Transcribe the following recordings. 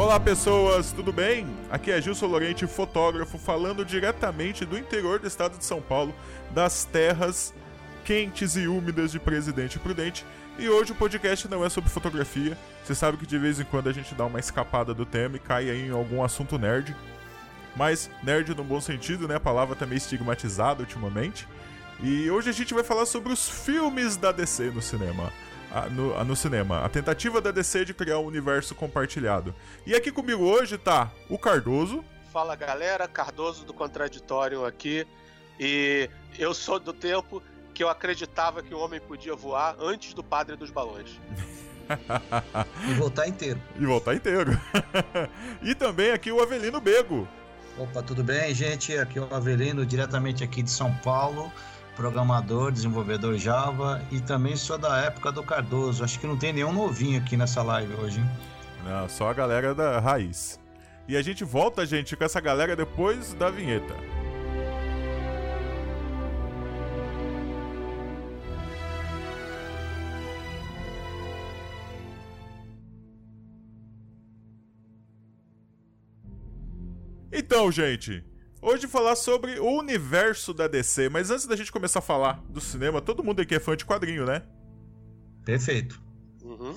Olá pessoas, tudo bem? Aqui é Gilson Lorente, fotógrafo, falando diretamente do interior do estado de São Paulo, das terras quentes e úmidas de Presidente Prudente. E hoje o podcast não é sobre fotografia. Você sabe que de vez em quando a gente dá uma escapada do tema e cai aí em algum assunto nerd. Mas nerd no bom sentido, né? A palavra tá meio estigmatizada ultimamente. E hoje a gente vai falar sobre os filmes da DC no cinema. Ah, no, ah, no, cinema. A tentativa da DC de criar um universo compartilhado. E aqui comigo hoje tá o Cardoso. Fala galera, Cardoso do Contraditório aqui. E eu sou do tempo que eu acreditava que o homem podia voar antes do padre dos balões. e voltar inteiro. E voltar inteiro. e também aqui o Avelino Bego. Opa, tudo bem, gente? Aqui é o Avelino, diretamente aqui de São Paulo programador, desenvolvedor Java e também sou da época do Cardoso. Acho que não tem nenhum novinho aqui nessa live hoje, hein? Não, só a galera da raiz. E a gente volta, gente, com essa galera depois da vinheta. Então, gente, Hoje falar sobre o universo da DC, mas antes da gente começar a falar do cinema, todo mundo aqui é fã de quadrinho, né? Perfeito. Uhum.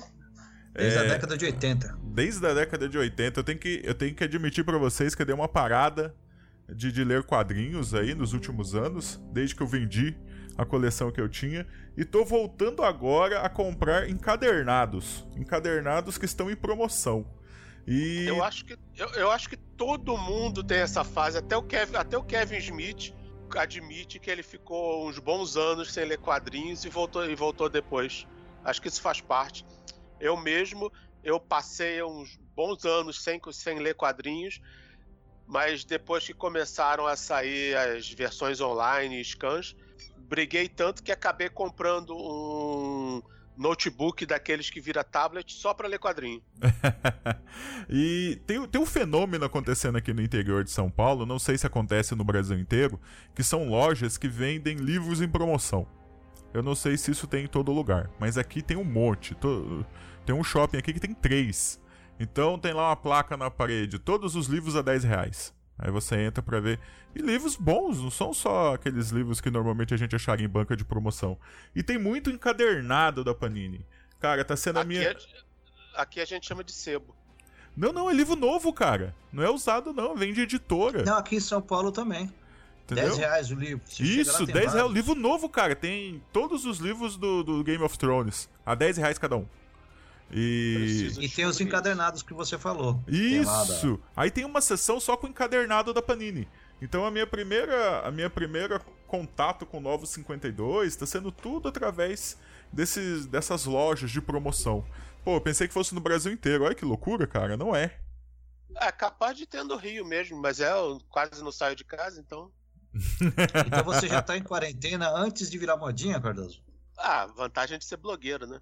Desde é... a década de 80. Desde a década de 80. Eu tenho que, eu tenho que admitir para vocês que eu dei uma parada de, de ler quadrinhos aí nos últimos anos, desde que eu vendi a coleção que eu tinha, e tô voltando agora a comprar encadernados. Encadernados que estão em promoção. E... Eu, acho que, eu, eu acho que todo mundo tem essa fase, até o, Kevin, até o Kevin Smith admite que ele ficou uns bons anos sem ler quadrinhos e voltou, e voltou depois. Acho que isso faz parte. Eu mesmo, eu passei uns bons anos sem, sem ler quadrinhos, mas depois que começaram a sair as versões online e scans, briguei tanto que acabei comprando um notebook daqueles que vira tablet só para ler quadrinho. e tem, tem um fenômeno acontecendo aqui no interior de São Paulo, não sei se acontece no Brasil inteiro, que são lojas que vendem livros em promoção. Eu não sei se isso tem em todo lugar, mas aqui tem um monte. Tem um shopping aqui que tem três. Então tem lá uma placa na parede, todos os livros a 10 reais. Aí você entra para ver. E livros bons, não são só aqueles livros que normalmente a gente acharia em banca de promoção. E tem muito encadernado da Panini. Cara, tá sendo a minha. É, aqui a gente chama de sebo. Não, não, é livro novo, cara. Não é usado, não. Vem de editora. Não, aqui em São Paulo também. Entendeu? 10 reais o livro. Você Isso, 10 reais. Livro novo, cara. Tem todos os livros do, do Game of Thrones. A 10 reais cada um. E... e tem os encadernados que você falou. Isso! Tem Aí tem uma sessão só com o encadernado da Panini. Então a minha primeira, a minha primeira contato com o Novo 52 está sendo tudo através desses, dessas lojas de promoção. Pô, eu pensei que fosse no Brasil inteiro. Olha que loucura, cara. Não é. É capaz de ter no Rio mesmo, mas é, eu quase não saio de casa, então. então você já tá em quarentena antes de virar modinha, Cardoso? Ah, vantagem de ser blogueiro, né?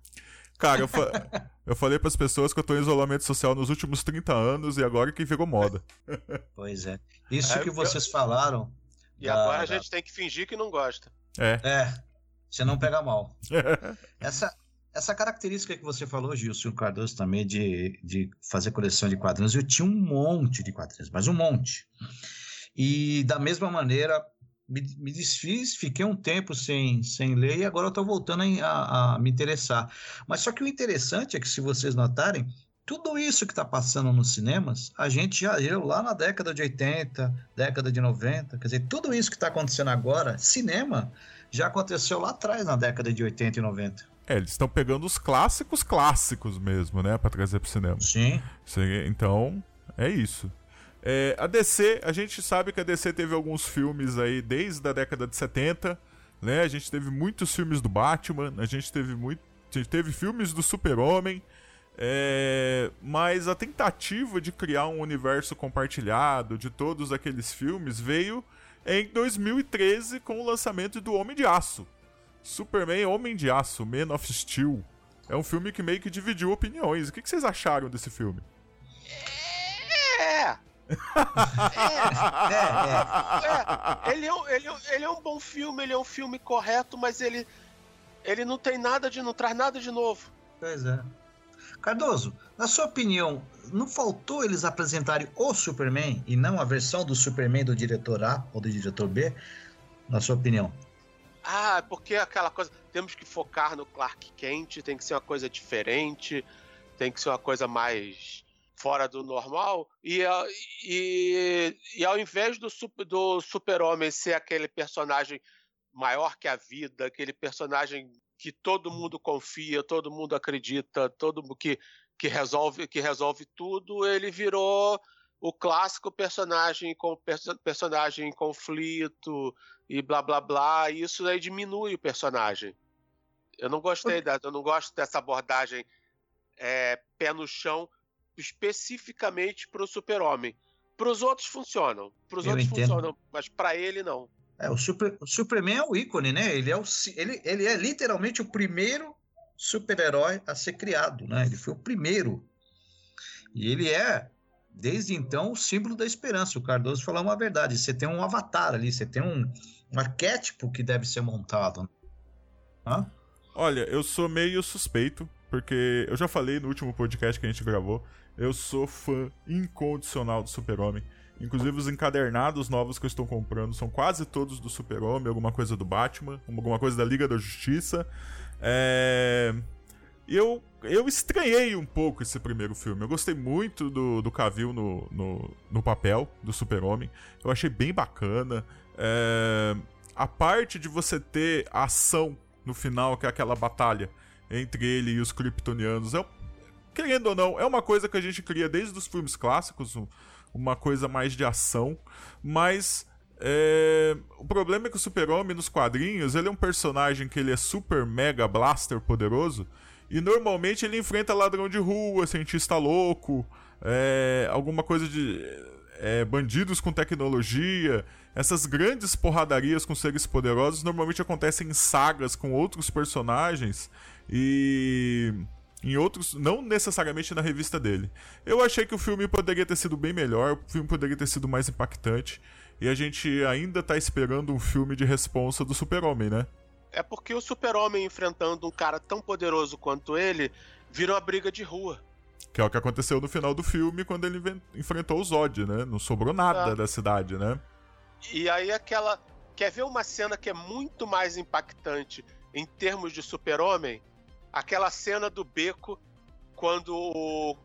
Cara, eu, fa eu falei para as pessoas que eu tô em isolamento social nos últimos 30 anos e agora que virou moda. Pois é. Isso é, que vocês eu... falaram. E da, agora a gente tem que fingir que não gosta. É. É. Você não pega mal. essa, essa característica que você falou, Gilson Cardoso, também, de, de fazer coleção de quadrinhos, eu tinha um monte de quadrinhos, mas um monte. E da mesma maneira, me, me desfiz, fiquei um tempo sem, sem ler e agora eu estou voltando a, a, me interessar. Mas só que o interessante é que, se vocês notarem, tudo isso que está passando nos cinemas, a gente já viu lá na década de 80, década de 90, quer dizer, tudo isso que está acontecendo agora, cinema, já aconteceu lá atrás, na década de 80 e 90. É, eles estão pegando os clássicos clássicos mesmo, né, para trazer para o cinema. Sim. Então, é isso. É, a DC, a gente sabe que a DC teve alguns filmes aí desde a década de 70, né? A gente teve muitos filmes do Batman, a gente teve muito, a gente teve filmes do Super-Homem, é, mas a tentativa de criar um universo compartilhado de todos aqueles filmes veio em 2013 com o lançamento do Homem de Aço. Superman Homem de Aço, Man of Steel. É um filme que meio que dividiu opiniões. O que vocês acharam desse filme? É, é, é, é. Ele, é um, ele, é ele é um bom filme, ele é um filme correto, mas ele, ele não tem nada de. não traz nada de novo. Pois é. Cardoso, Na sua opinião, não faltou eles apresentarem o Superman e não a versão do Superman do diretor A ou do diretor B? Na sua opinião? Ah, porque aquela coisa. Temos que focar no Clark Kent, tem que ser uma coisa diferente, tem que ser uma coisa mais fora do normal. E, e, e ao invés do, do Super-Homem ser aquele personagem maior que a vida, aquele personagem que todo mundo confia, todo mundo acredita, todo que, que resolve que resolve tudo, ele virou o clássico personagem com personagem em conflito e blá blá blá, e isso aí diminui o personagem. Eu não gostei da, eu não gosto dessa abordagem é, pé no chão especificamente para o super-homem. Para os outros funcionam, para os outros entendo. funcionam, mas para ele não. É, o, super, o Superman é o ícone, né? Ele é, o, ele, ele é literalmente o primeiro super-herói a ser criado, né? Ele foi o primeiro. E ele é, desde então, o símbolo da esperança. O Cardoso falou uma verdade. Você tem um avatar ali, você tem um, um arquétipo que deve ser montado. Hã? Olha, eu sou meio suspeito, porque eu já falei no último podcast que a gente gravou, eu sou fã incondicional do Super-Homem. Inclusive os encadernados novos que eu estou comprando são quase todos do Super-Homem, alguma coisa do Batman, alguma coisa da Liga da Justiça. É... Eu, eu estranhei um pouco esse primeiro filme. Eu gostei muito do, do Cavill no, no, no papel do Super-Homem. Eu achei bem bacana. É... A parte de você ter ação no final, que é aquela batalha entre ele e os kryptonianos, é, querendo ou não, é uma coisa que a gente cria desde os filmes clássicos, uma coisa mais de ação, mas é... o problema é que o Super-Homem nos quadrinhos, ele é um personagem que ele é super mega blaster poderoso, e normalmente ele enfrenta ladrão de rua, cientista louco, é... alguma coisa de é... bandidos com tecnologia, essas grandes porradarias com seres poderosos normalmente acontecem em sagas com outros personagens e em outros, não necessariamente na revista dele. Eu achei que o filme poderia ter sido bem melhor, o filme poderia ter sido mais impactante, e a gente ainda tá esperando um filme de responsa do Super-Homem, né? É porque o Super-Homem enfrentando um cara tão poderoso quanto ele vira uma briga de rua. Que é o que aconteceu no final do filme quando ele enfrentou o Zod, né? Não sobrou nada é. da cidade, né? E aí aquela. Quer ver uma cena que é muito mais impactante em termos de super-homem? Aquela cena do beco quando o,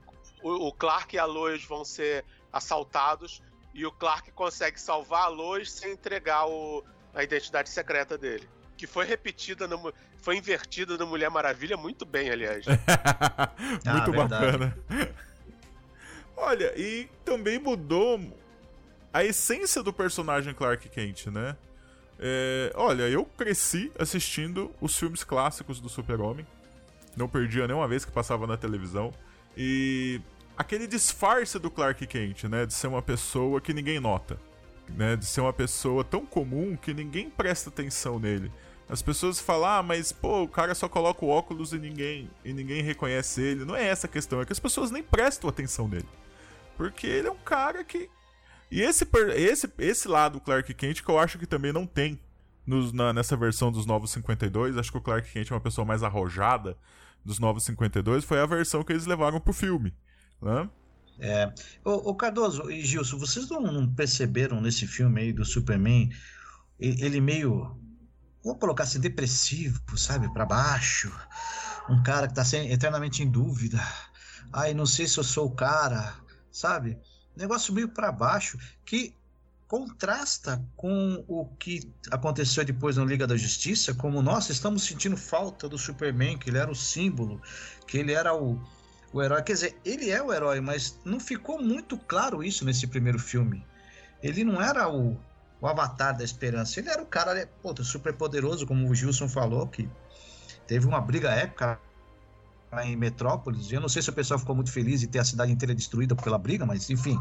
o, Clark e a Lois vão ser assaltados e o Clark consegue salvar a Lois sem entregar o, a identidade secreta dele. Que foi repetida, no, foi invertida no Mulher Maravilha muito bem, aliás. muito ah, bacana. Olha, e também mudou a essência do personagem Clark Kent, né? É, olha, eu cresci assistindo os filmes clássicos do Super-Homem. Não perdia nenhuma vez que passava na televisão. E aquele disfarce do Clark Kent, né? De ser uma pessoa que ninguém nota. Né, de ser uma pessoa tão comum que ninguém presta atenção nele. As pessoas falam, ah, mas pô, o cara só coloca o óculos e ninguém, e ninguém reconhece ele. Não é essa a questão, é que as pessoas nem prestam atenção nele. Porque ele é um cara que e esse, esse, esse lado Clark Kent que eu acho que também não tem nos, na, nessa versão dos Novos 52. Acho que o Clark Kent é uma pessoa mais arrojada dos Novos 52. Foi a versão que eles levaram pro filme. Né? É. O, Cardoso e Gilson, vocês não, perceberam nesse filme aí do Superman ele meio. Vou colocar assim, depressivo, sabe? para baixo. Um cara que tá eternamente em dúvida. Ai, não sei se eu sou o cara, sabe? negócio meio para baixo que contrasta com o que aconteceu depois na Liga da Justiça, como nós estamos sentindo falta do Superman, que ele era o símbolo, que ele era o, o herói. Quer dizer, ele é o herói, mas não ficou muito claro isso nesse primeiro filme. Ele não era o, o avatar da esperança, ele era o cara pô, super poderoso, como o Gilson falou, que teve uma briga épica em Metrópolis. Eu não sei se o pessoal ficou muito feliz de ter a cidade inteira destruída pela briga, mas enfim,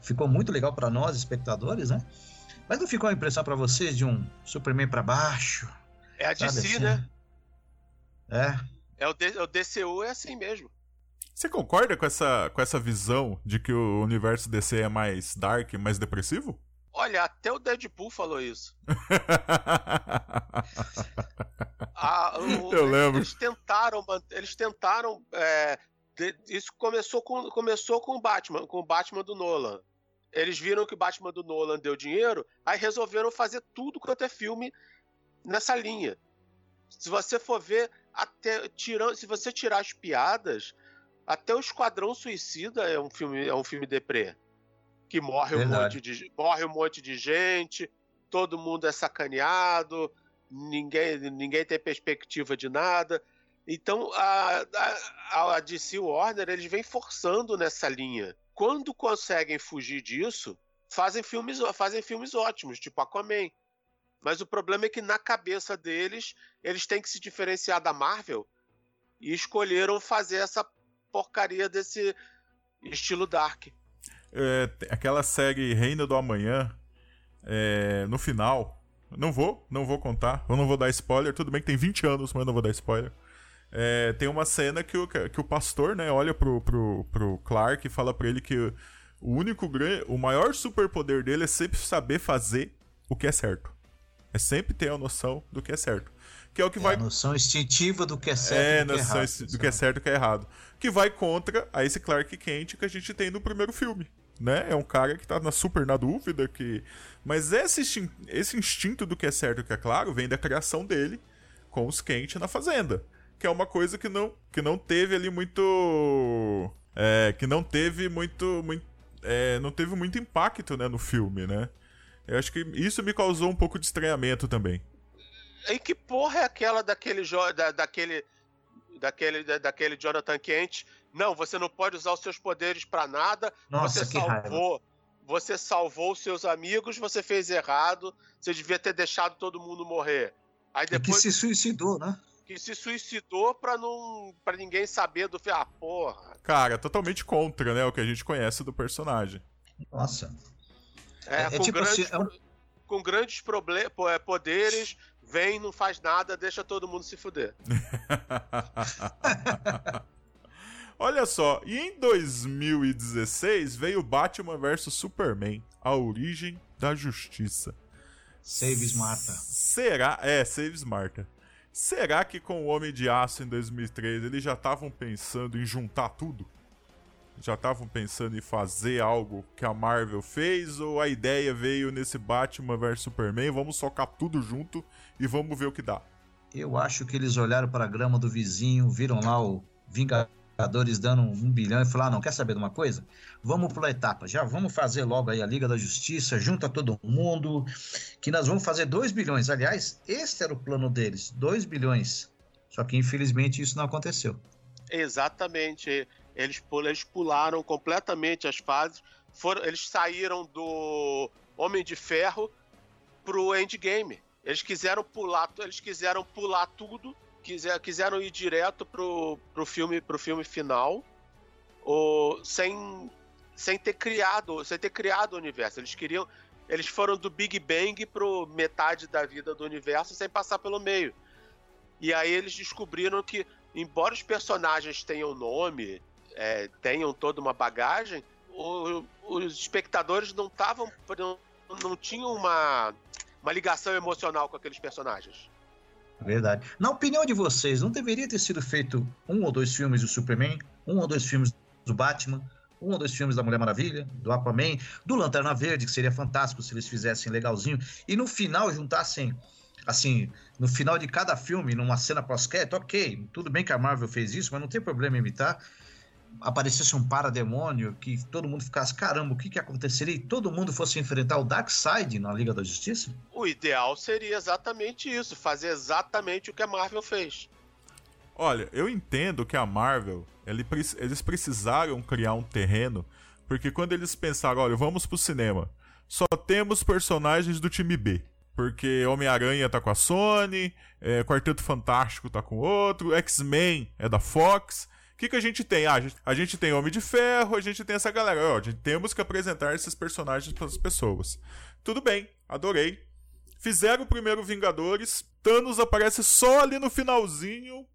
ficou muito legal para nós, espectadores, né? Mas não ficou a impressão para vocês de um Superman para baixo? É a DC, assim? né? É. É o, D, o DCU é assim mesmo. Você concorda com essa, com essa visão de que o universo DC é mais dark, mais depressivo? Olha, até o Deadpool falou isso. ah, o, Eu lembro. Eles tentaram, eles tentaram é, isso começou com, começou com o Batman, com o Batman do Nolan. Eles viram que o Batman do Nolan deu dinheiro, aí resolveram fazer tudo quanto é filme nessa linha. Se você for ver, até tirando, se você tirar as piadas, até o Esquadrão Suicida é um filme, é um filme deprê. Que morre um, monte de, morre um monte de gente, todo mundo é sacaneado, ninguém, ninguém tem perspectiva de nada. Então a, a, a DC Warner eles vêm forçando nessa linha. Quando conseguem fugir disso, fazem filmes, fazem filmes ótimos, tipo Aquaman. Mas o problema é que na cabeça deles, eles têm que se diferenciar da Marvel e escolheram fazer essa porcaria desse estilo dark. É, aquela série Reino do Amanhã, é, no final, não vou, não vou contar, eu não vou dar spoiler, tudo bem que tem 20 anos, mas eu não vou dar spoiler. É, tem uma cena que o, que o pastor, né, olha pro, pro, pro Clark e fala para ele que o único o maior superpoder dele é sempre saber fazer o que é certo. É sempre ter a noção do que é certo. Que é o que é vai. A noção instintiva do que é certo é, e do que é errado. Do que é certo e do que é errado. Que vai contra a esse Clark Kent que a gente tem no primeiro filme. Né? É um cara que tá na super na dúvida que. Mas esse, esse instinto do que é certo e do que é claro vem da criação dele com os Kent na fazenda. Que é uma coisa que não, que não teve ali muito. É, que não teve muito. muito é, não teve muito impacto né, no filme, né? Eu acho que isso me causou um pouco de estranhamento também. E que porra é aquela daquele da, daquele daquele da, daquele Jonathan Kent? Não, você não pode usar os seus poderes para nada. Nossa, você salvou, raiva. você salvou os seus amigos, você fez errado. Você devia ter deixado todo mundo morrer. Aí depois que se suicidou, né? Que se suicidou para não para ninguém saber do ah, porra. Cara, totalmente contra, né, o que a gente conhece do personagem. Nossa. É, é, é com, tipo grandes, assim, é um... com grandes é, poderes, vem, não faz nada, deixa todo mundo se fuder. Olha só, e em 2016 veio Batman vs Superman, a origem da justiça. Save Smarta. Será? É, Save Smarta. Será que com o Homem de Aço em 2003 eles já estavam pensando em juntar tudo? já estavam pensando em fazer algo que a Marvel fez ou a ideia veio nesse Batman vs Superman, vamos socar tudo junto e vamos ver o que dá? Eu acho que eles olharam para a grama do vizinho, viram lá o Vingadores dando um bilhão e falaram: ah, não, quer saber de uma coisa? Vamos pula etapa, já vamos fazer logo aí a Liga da Justiça, junta todo mundo, que nós vamos fazer 2 bilhões. Aliás, esse era o plano deles: 2 bilhões. Só que infelizmente isso não aconteceu. Exatamente. Eles, eles pularam completamente as fases. Foram, eles saíram do Homem de Ferro pro Endgame. Eles quiseram pular, eles quiseram pular tudo, quiser, quiseram ir direto pro, pro filme, pro filme final, ou, sem, sem ter criado, sem ter criado o universo. Eles queriam, eles foram do Big Bang pro metade da vida do universo sem passar pelo meio. E aí eles descobriram que, embora os personagens tenham nome, é, tenham toda uma bagagem, o, os espectadores não estavam. Não, não tinham uma, uma ligação emocional com aqueles personagens. Verdade. Na opinião de vocês, não deveria ter sido feito um ou dois filmes do Superman, um ou dois filmes do Batman, um ou dois filmes da Mulher Maravilha, do Aquaman, do Lanterna Verde, que seria fantástico se eles fizessem legalzinho, e no final juntassem, assim, no final de cada filme, numa cena pós-crédito, ok, tudo bem que a Marvel fez isso, mas não tem problema imitar, aparecesse um parademônio, que todo mundo ficasse, caramba, o que, que aconteceria? E todo mundo fosse enfrentar o Darkseid na Liga da Justiça? O ideal seria exatamente isso, fazer exatamente o que a Marvel fez. Olha, eu entendo que a Marvel, eles precisaram criar um terreno, porque quando eles pensaram, olha, vamos pro cinema, só temos personagens do time B. Porque Homem-Aranha tá com a Sony, é, Quarteto Fantástico tá com outro, X-Men é da Fox, que, que a gente tem? Ah, a gente, a gente tem Homem de Ferro, a gente tem essa galera. Ó, temos que apresentar esses personagens para as pessoas. Tudo bem, adorei. Fizeram o primeiro Vingadores. Thanos aparece só ali no finalzinho.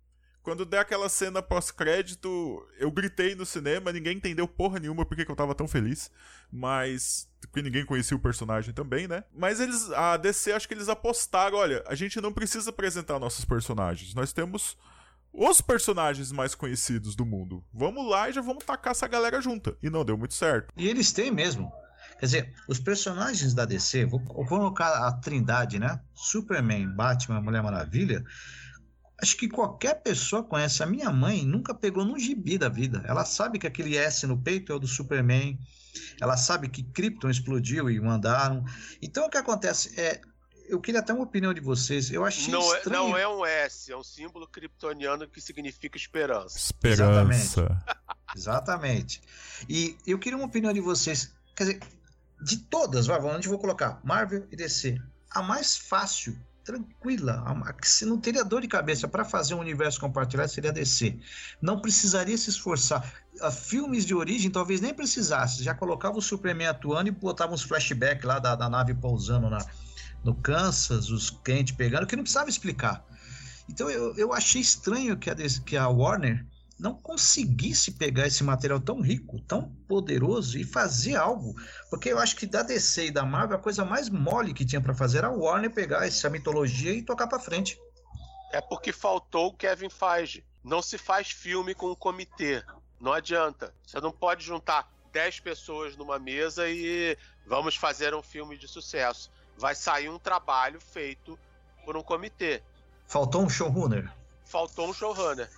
Quando der aquela cena pós-crédito, eu gritei no cinema, ninguém entendeu porra nenhuma porque que eu tava tão feliz. Mas. Porque ninguém conhecia o personagem também, né? Mas eles. A DC acho que eles apostaram: olha, a gente não precisa apresentar nossos personagens. Nós temos os personagens mais conhecidos do mundo. Vamos lá e já vamos tacar essa galera junta. E não deu muito certo. E eles têm mesmo. Quer dizer, os personagens da DC, vou, colocar a trindade, né? Superman, Batman, Mulher Maravilha. Acho que qualquer pessoa conhece. A minha mãe nunca pegou num gibi da vida. Ela sabe que aquele S no peito é o do Superman. Ela sabe que Krypton explodiu e mandaram. Então o que acontece é. Eu queria até uma opinião de vocês. Eu achei não estranho. É, não é um S, é um símbolo kryptoniano que significa esperança. Esperança. Exatamente. Exatamente. E eu queria uma opinião de vocês. Quer dizer, de todas, vai, onde eu vou colocar? Marvel e DC. A mais fácil, tranquila, a que se não teria dor de cabeça para fazer um universo compartilhado seria a DC. Não precisaria se esforçar. A filmes de origem talvez nem precisasse. Já colocava o Superman atuando e botava uns flashbacks lá da, da nave pousando na, no Kansas, os quentes pegando, que não precisava explicar. Então eu, eu achei estranho que a, que a Warner não conseguisse pegar esse material tão rico, tão poderoso e fazer algo. Porque eu acho que da DC e da Marvel, a coisa mais mole que tinha para fazer era a Warner pegar essa mitologia e tocar para frente. É porque faltou o Kevin Feige. Não se faz filme com um comitê. Não adianta. Você não pode juntar 10 pessoas numa mesa e vamos fazer um filme de sucesso. Vai sair um trabalho feito por um comitê. Faltou um showrunner. Faltou um showrunner.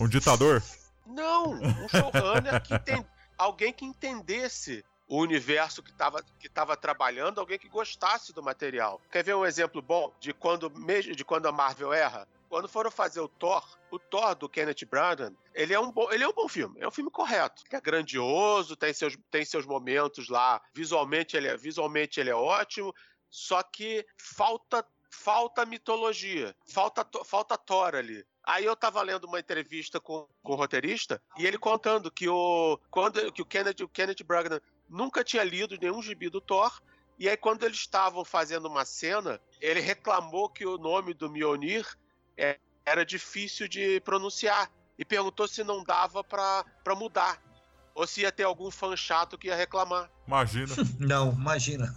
Um ditador? Não, um showrunner que tem alguém que entendesse o universo que estava que tava trabalhando, alguém que gostasse do material. Quer ver um exemplo bom de quando de quando a Marvel erra? Quando foram fazer o Thor, o Thor do Kenneth Branagh, ele é um bom, ele é um bom filme, é um filme correto, que é grandioso, tem seus, tem seus momentos lá, visualmente ele é, visualmente ele é ótimo, só que falta falta mitologia, falta falta Thor ali. Aí eu tava lendo uma entrevista com, com o roteirista e ele contando que o quando que o Kenneth, o Kenneth Branagh nunca tinha lido nenhum gibi do Thor e aí quando eles estavam fazendo uma cena, ele reclamou que o nome do Mjolnir é, era difícil de pronunciar e perguntou se não dava para mudar. Ou se ia ter algum fã chato que ia reclamar. Imagina. Não, imagina.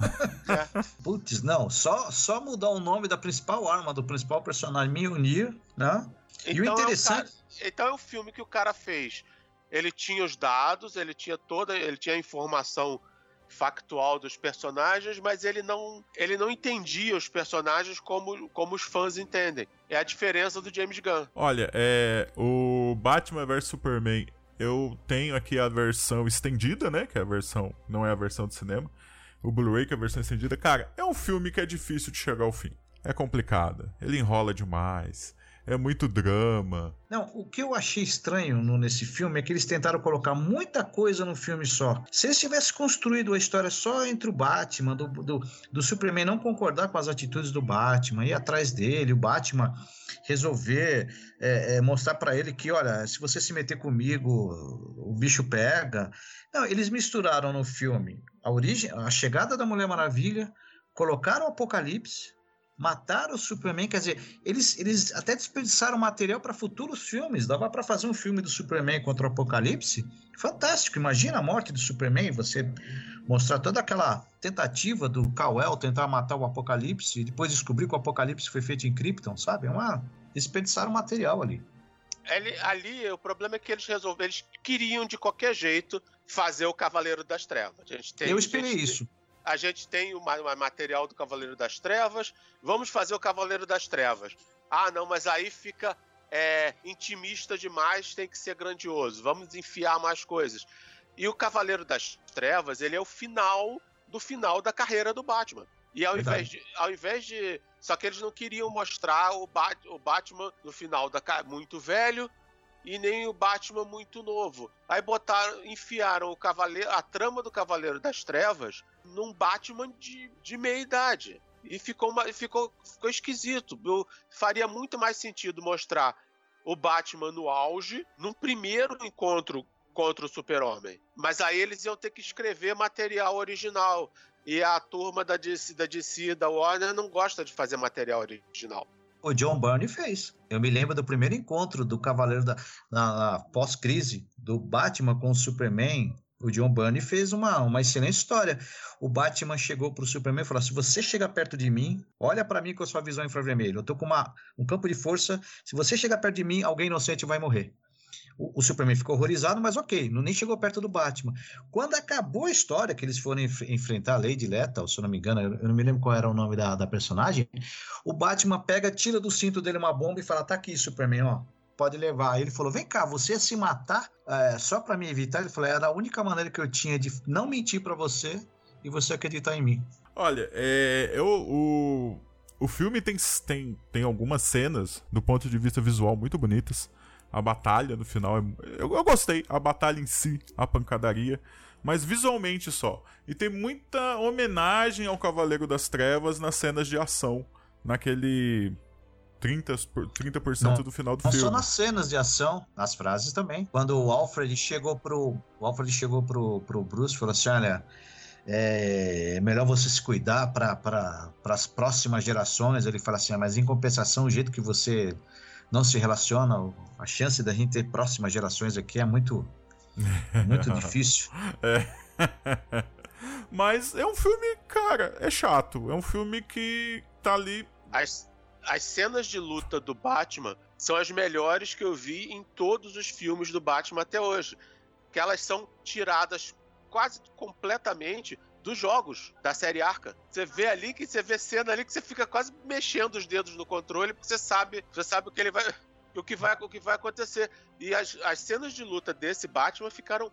É. Putz, não. Só, só mudar o nome da principal arma, do principal personagem, Mjolnir, né? Então, e o interessante. É o cara, então é o filme que o cara fez. Ele tinha os dados, ele tinha toda. Ele tinha a informação factual dos personagens, mas ele não, ele não entendia os personagens como, como os fãs entendem. É a diferença do James Gunn. Olha, é o Batman vs Superman. Eu tenho aqui a versão estendida, né? Que é a versão, não é a versão de cinema. O Blu-ray, que é a versão estendida. Cara, é um filme que é difícil de chegar ao fim. É complicado. Ele enrola demais é muito drama. Não, o que eu achei estranho no, nesse filme é que eles tentaram colocar muita coisa no filme só. Se eles tivessem construído a história só entre o Batman, do, do, do Superman não concordar com as atitudes do Batman, ir atrás dele, o Batman resolver é, é, mostrar para ele que, olha, se você se meter comigo, o bicho pega. Não, eles misturaram no filme a origem, a chegada da Mulher Maravilha, colocaram o Apocalipse, mataram o Superman, quer dizer, eles, eles até desperdiçaram material para futuros filmes. Dava para fazer um filme do Superman contra o Apocalipse. Fantástico, imagina a morte do Superman, você mostrar toda aquela tentativa do Kal-El tentar matar o Apocalipse e depois descobrir que o Apocalipse foi feito em Krypton, sabe? É uma desperdiçaram material ali. Ali, ali o problema é que eles resolveram, eles queriam de qualquer jeito fazer o Cavaleiro das Trevas. Eu esperei gente, isso a gente tem o material do Cavaleiro das Trevas, vamos fazer o Cavaleiro das Trevas. Ah, não, mas aí fica é, intimista demais, tem que ser grandioso, vamos enfiar mais coisas. E o Cavaleiro das Trevas, ele é o final do final da carreira do Batman. E ao invés, de, ao invés de. Só que eles não queriam mostrar o, Bat, o Batman no final da muito velho e nem o Batman muito novo. Aí botaram, enfiaram o cavaleiro, a trama do Cavaleiro das Trevas num Batman de, de meia idade. E ficou, uma, ficou, ficou esquisito. Eu, faria muito mais sentido mostrar o Batman no auge, num primeiro encontro contra o Super-Homem. Mas aí eles iam ter que escrever material original. E a turma da DC, da DC, da Warner, não gosta de fazer material original o John Byrne fez. Eu me lembro do primeiro encontro do Cavaleiro da na, na pós-crise do Batman com o Superman O John Byrne fez uma, uma excelente história. O Batman chegou pro Superman e falou: se você chegar perto de mim, olha para mim com a sua visão infravermelho. Eu tô com uma, um campo de força. Se você chegar perto de mim, alguém inocente vai morrer. O, o Superman ficou horrorizado, mas ok, não nem chegou perto do Batman. Quando acabou a história, que eles foram enf enfrentar a Lady Lethal, se eu não me engano, eu não me lembro qual era o nome da, da personagem, o Batman pega, tira do cinto dele uma bomba e fala: tá aqui, Superman, ó, pode levar. Ele falou: vem cá, você se matar é, só para me evitar? Ele falou: era a única maneira que eu tinha de não mentir para você e você acreditar em mim. Olha, é, eu, o, o filme tem, tem, tem algumas cenas, do ponto de vista visual, muito bonitas. A batalha no final, é, eu, eu gostei. A batalha em si, a pancadaria. Mas visualmente só. E tem muita homenagem ao Cavaleiro das Trevas nas cenas de ação. Naquele 30%, 30 não, do final do não filme. Só nas cenas de ação, nas frases também. Quando o Alfred chegou pro. O Alfred chegou pro, pro Bruce e falou assim: olha. É melhor você se cuidar para pra, as próximas gerações. Ele fala assim, ah, mas em compensação, o jeito que você não se relaciona, a chance da gente ter próximas gerações aqui é muito, muito difícil. É. Mas é um filme, cara, é chato. É um filme que tá ali. As, as cenas de luta do Batman são as melhores que eu vi em todos os filmes do Batman até hoje. Que elas são tiradas quase completamente dos jogos da série Arca. Você vê ali que você vê cena ali que você fica quase mexendo os dedos no controle porque você sabe, você sabe o que ele vai o que vai o que vai acontecer. E as, as cenas de luta desse Batman ficaram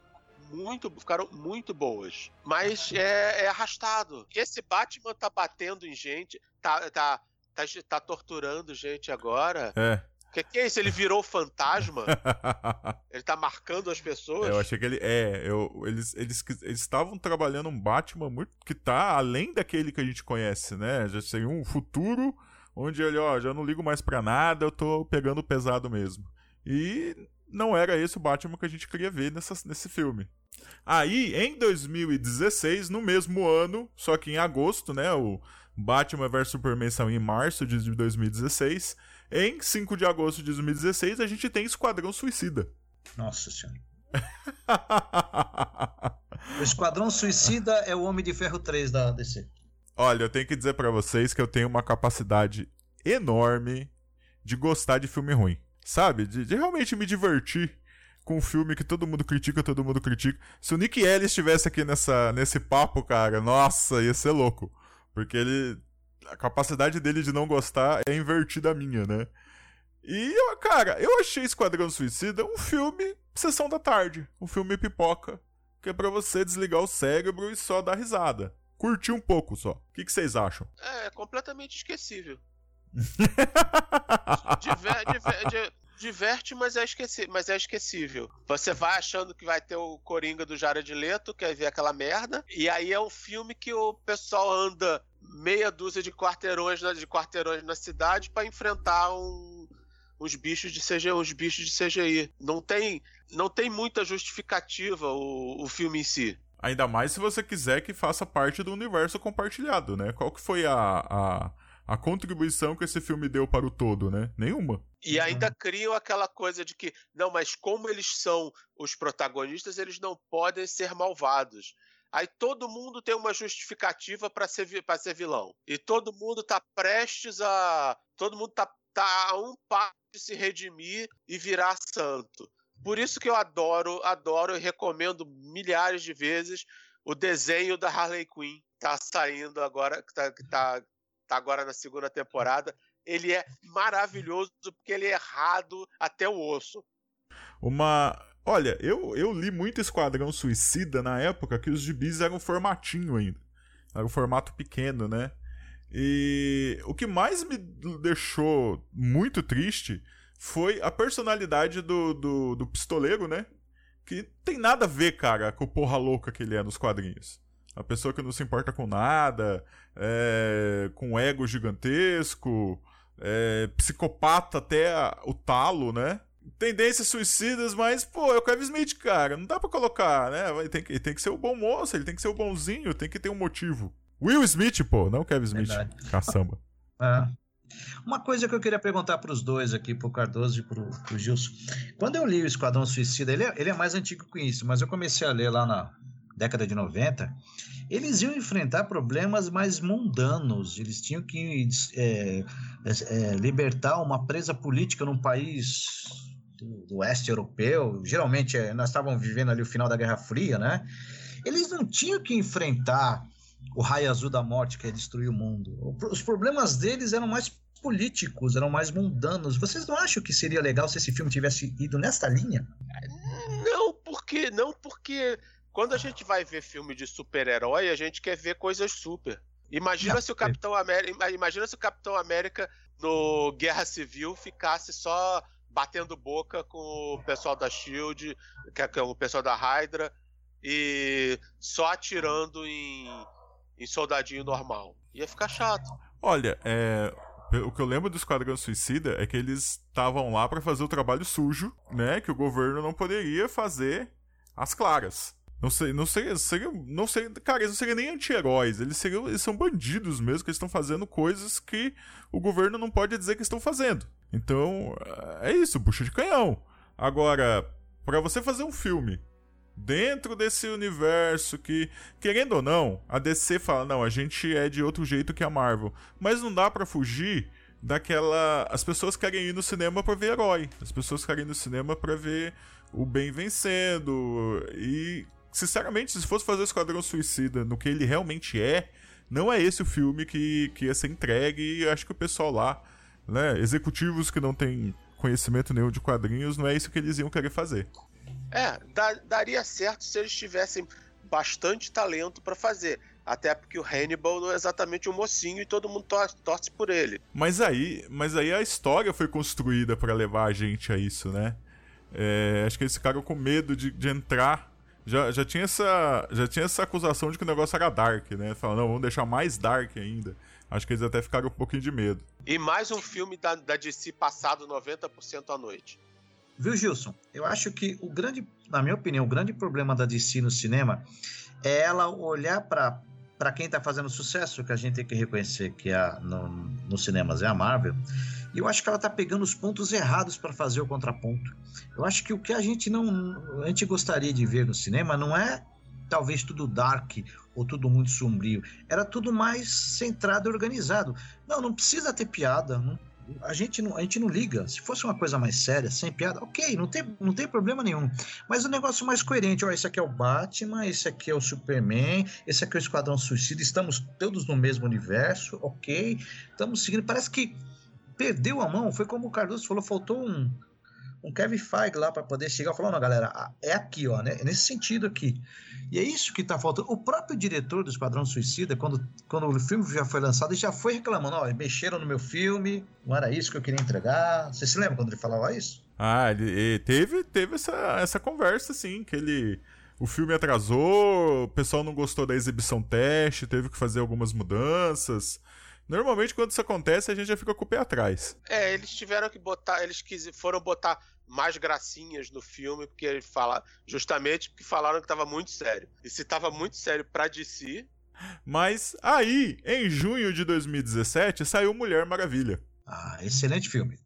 muito, ficaram muito boas. Mas é, é arrastado. Esse Batman tá batendo em gente, tá, tá tá, tá torturando gente agora. É. O que, que, é isso? Ele virou fantasma? ele tá marcando as pessoas? Eu achei que ele. É, eu, eles estavam trabalhando um Batman muito que tá além daquele que a gente conhece, né? Já seria um futuro onde ele, ó, já não ligo mais pra nada, eu tô pegando pesado mesmo. E não era esse o Batman que a gente queria ver nessa, nesse filme. Aí, em 2016, no mesmo ano, só que em agosto, né? O Batman vs Superman são em março de 2016. Em 5 de agosto de 2016, a gente tem Esquadrão Suicida. Nossa Senhora. o Esquadrão Suicida é o Homem de Ferro 3 da DC. Olha, eu tenho que dizer para vocês que eu tenho uma capacidade enorme de gostar de filme ruim. Sabe? De, de realmente me divertir com um filme que todo mundo critica, todo mundo critica. Se o Nick Ellis estivesse aqui nessa, nesse papo, cara, nossa, ia ser louco. Porque ele. A capacidade dele de não gostar é invertida a minha, né? E, cara, eu achei Esquadrão Suicida um filme sessão da tarde. Um filme pipoca. Que é pra você desligar o cérebro e só dar risada. Curtir um pouco só. O que, que vocês acham? É, completamente esquecível. diver, diver, diverte, mas é, mas é esquecível. Você vai achando que vai ter o Coringa do Jared Leto, quer ver aquela merda, e aí é um filme que o pessoal anda meia dúzia de quarteirões, de quarteirões na cidade para enfrentar um, uns bichos de CGI, uns bichos de CGI. Não tem, não tem muita justificativa o, o filme em si. Ainda mais se você quiser que faça parte do universo compartilhado, né? Qual que foi a, a a contribuição que esse filme deu para o todo, né? Nenhuma. E ainda criam aquela coisa de que, não, mas como eles são os protagonistas, eles não podem ser malvados. Aí todo mundo tem uma justificativa para ser, ser vilão. E todo mundo tá prestes a. Todo mundo tá, tá a um passo de se redimir e virar santo. Por isso que eu adoro, adoro e recomendo milhares de vezes o desenho da Harley Quinn. Tá saindo agora, que tá, que tá tá agora na segunda temporada. Ele é maravilhoso porque ele é errado até o osso. Uma. Olha, eu, eu li muito Esquadrão Suicida na época que os gibis eram formatinho ainda. Era um formato pequeno, né? E o que mais me deixou muito triste foi a personalidade do, do, do pistoleiro, né? Que tem nada a ver, cara, com o porra louca que ele é nos quadrinhos. A pessoa que não se importa com nada, é, com ego gigantesco, é, psicopata até o talo, né? Tendências suicidas, mas, pô, é o Kevin Smith, cara. Não dá pra colocar, né? Ele tem, que, ele tem que ser o bom moço, ele tem que ser o bonzinho, tem que ter um motivo. Will Smith, pô, não Kevin Smith. Verdade. Caçamba. É. Uma coisa que eu queria perguntar para os dois aqui, para o Cardoso e para o Gilson. Quando eu li o Esquadrão Suicida, ele é, ele é mais antigo que isso, mas eu comecei a ler lá na década de 90. Eles iam enfrentar problemas mais mundanos, eles tinham que é, é, é, libertar uma presa política num país do, do oeste europeu. Geralmente, é, nós estávamos vivendo ali o final da Guerra Fria, né? Eles não tinham que enfrentar o raio azul da morte que ia destruir o mundo. Os problemas deles eram mais políticos, eram mais mundanos. Vocês não acham que seria legal se esse filme tivesse ido nessa linha? Não, porque não porque quando a gente vai ver filme de super-herói, a gente quer ver coisas super. Imagina não, se o Capitão América, imagina se o Capitão América no Guerra Civil ficasse só batendo boca com o pessoal da Shield, que é o pessoal da Hydra e só atirando em, em soldadinho normal. Ia ficar chato. Olha, é, o que eu lembro do Esquadrão Suicida é que eles estavam lá para fazer o trabalho sujo, né? Que o governo não poderia fazer às claras. Não sei, não sei, seria, não sei, cara, eles não seriam nem anti-heróis, eles seriam, eles são bandidos mesmo, que estão fazendo coisas que o governo não pode dizer que estão fazendo. Então, é isso, bucha de canhão. Agora, para você fazer um filme dentro desse universo que, querendo ou não, a DC fala, não, a gente é de outro jeito que a Marvel. Mas não dá para fugir daquela. As pessoas querem ir no cinema para ver herói. As pessoas querem ir no cinema para ver o bem vencendo. E, sinceramente, se fosse fazer o Esquadrão Suicida no que ele realmente é, não é esse o filme que, que ia ser entregue. E acho que o pessoal lá, né, executivos que não têm conhecimento nenhum de quadrinhos, não é isso que eles iam querer fazer. É, da, daria certo se eles tivessem bastante talento para fazer. Até porque o Hannibal não é exatamente um mocinho e todo mundo torce, torce por ele. Mas aí, mas aí a história foi construída para levar a gente a isso, né? É, acho que eles ficaram com medo de, de entrar. Já, já, tinha essa, já tinha essa acusação de que o negócio era dark, né? Falando, não, vamos deixar mais dark ainda. Acho que eles até ficaram com um pouquinho de medo. E mais um filme da, da DC passado 90% à noite. Viu, Gilson? Eu acho que o grande, na minha opinião, o grande problema da DC no cinema é ela olhar para para quem está fazendo sucesso, que a gente tem que reconhecer que é no, nos cinemas é a Marvel, e eu acho que ela está pegando os pontos errados para fazer o contraponto. Eu acho que o que a gente não, a gente gostaria de ver no cinema não é talvez tudo dark ou tudo muito sombrio, era tudo mais centrado e organizado. Não, não precisa ter piada, não a gente não, a gente não liga. Se fosse uma coisa mais séria, sem piada, ok, não tem, não tem problema nenhum. Mas o um negócio mais coerente, ó, esse aqui é o Batman, esse aqui é o Superman, esse aqui é o Esquadrão Suicida, estamos todos no mesmo universo, ok, estamos seguindo. Parece que perdeu a mão, foi como o Cardoso falou, faltou um, um Kevin Feige lá para poder chegar falar, não, galera, é aqui, ó, né? É nesse sentido aqui. E é isso que está faltando. O próprio diretor do Esquadrão Suicida, quando, quando o filme já foi lançado, ele já foi reclamando, ó, mexeram no meu filme, não era isso que eu queria entregar. Você se lembra quando ele falava isso? Ah, ele, ele teve, teve essa, essa conversa, sim, que ele... O filme atrasou, o pessoal não gostou da exibição teste, teve que fazer algumas mudanças. Normalmente, quando isso acontece, a gente já fica com o pé atrás. É, eles tiveram que botar, eles quis, foram botar mais gracinhas no filme, porque ele fala, justamente porque falaram que estava muito sério. E se estava muito sério pra DC. Mas aí, em junho de 2017, saiu Mulher Maravilha. Ah, excelente filme.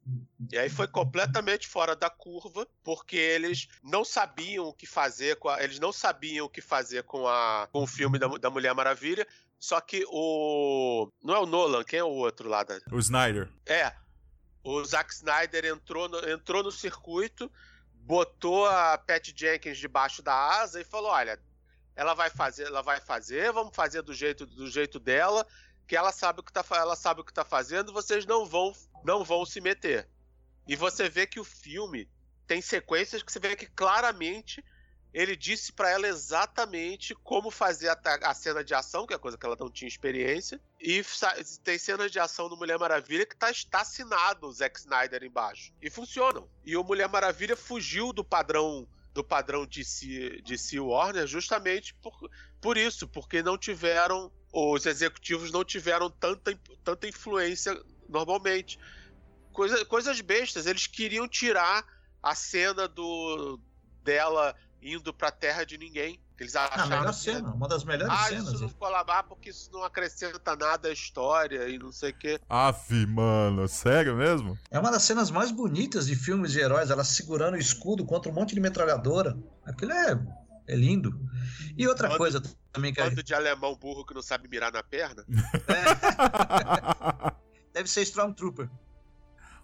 E aí foi completamente fora da curva, porque eles não sabiam o que fazer com a, eles não sabiam o que fazer com a com o filme da, da Mulher Maravilha. Só que o não é o Nolan, quem é o outro lá da O Snyder. É, o Zack Snyder entrou no, entrou no circuito, botou a Pat Jenkins debaixo da asa e falou: olha, ela vai fazer, ela vai fazer, vamos fazer do jeito, do jeito dela, que ela sabe o que tá, ela sabe o que tá fazendo, vocês não vão, não vão se meter. E você vê que o filme tem sequências que você vê que claramente ele disse para ela exatamente como fazer a, a, cena de ação, que é coisa que ela não tinha experiência. E tem cenas de ação do Mulher Maravilha que tá, assinado o Zack Snyder embaixo. E funcionam. E o Mulher Maravilha fugiu do padrão do padrão de DC Warner justamente por, por isso, porque não tiveram os executivos não tiveram tanta, tanta influência normalmente. Coisa, coisas bestas, eles queriam tirar a cena do dela indo pra terra de ninguém. eles acharam. A melhor cena, uma das melhores ah, cenas. Isso não ficou lá, ah, porque isso não acrescenta nada à história e não sei o quê. Aff, mano, sério mesmo? É uma das cenas mais bonitas de filmes de heróis, ela segurando o escudo contra um monte de metralhadora. Aquilo é, é lindo. E outra Bando- coisa também que Bando de alemão burro que não sabe mirar na perna. deve ser Stormtrooper.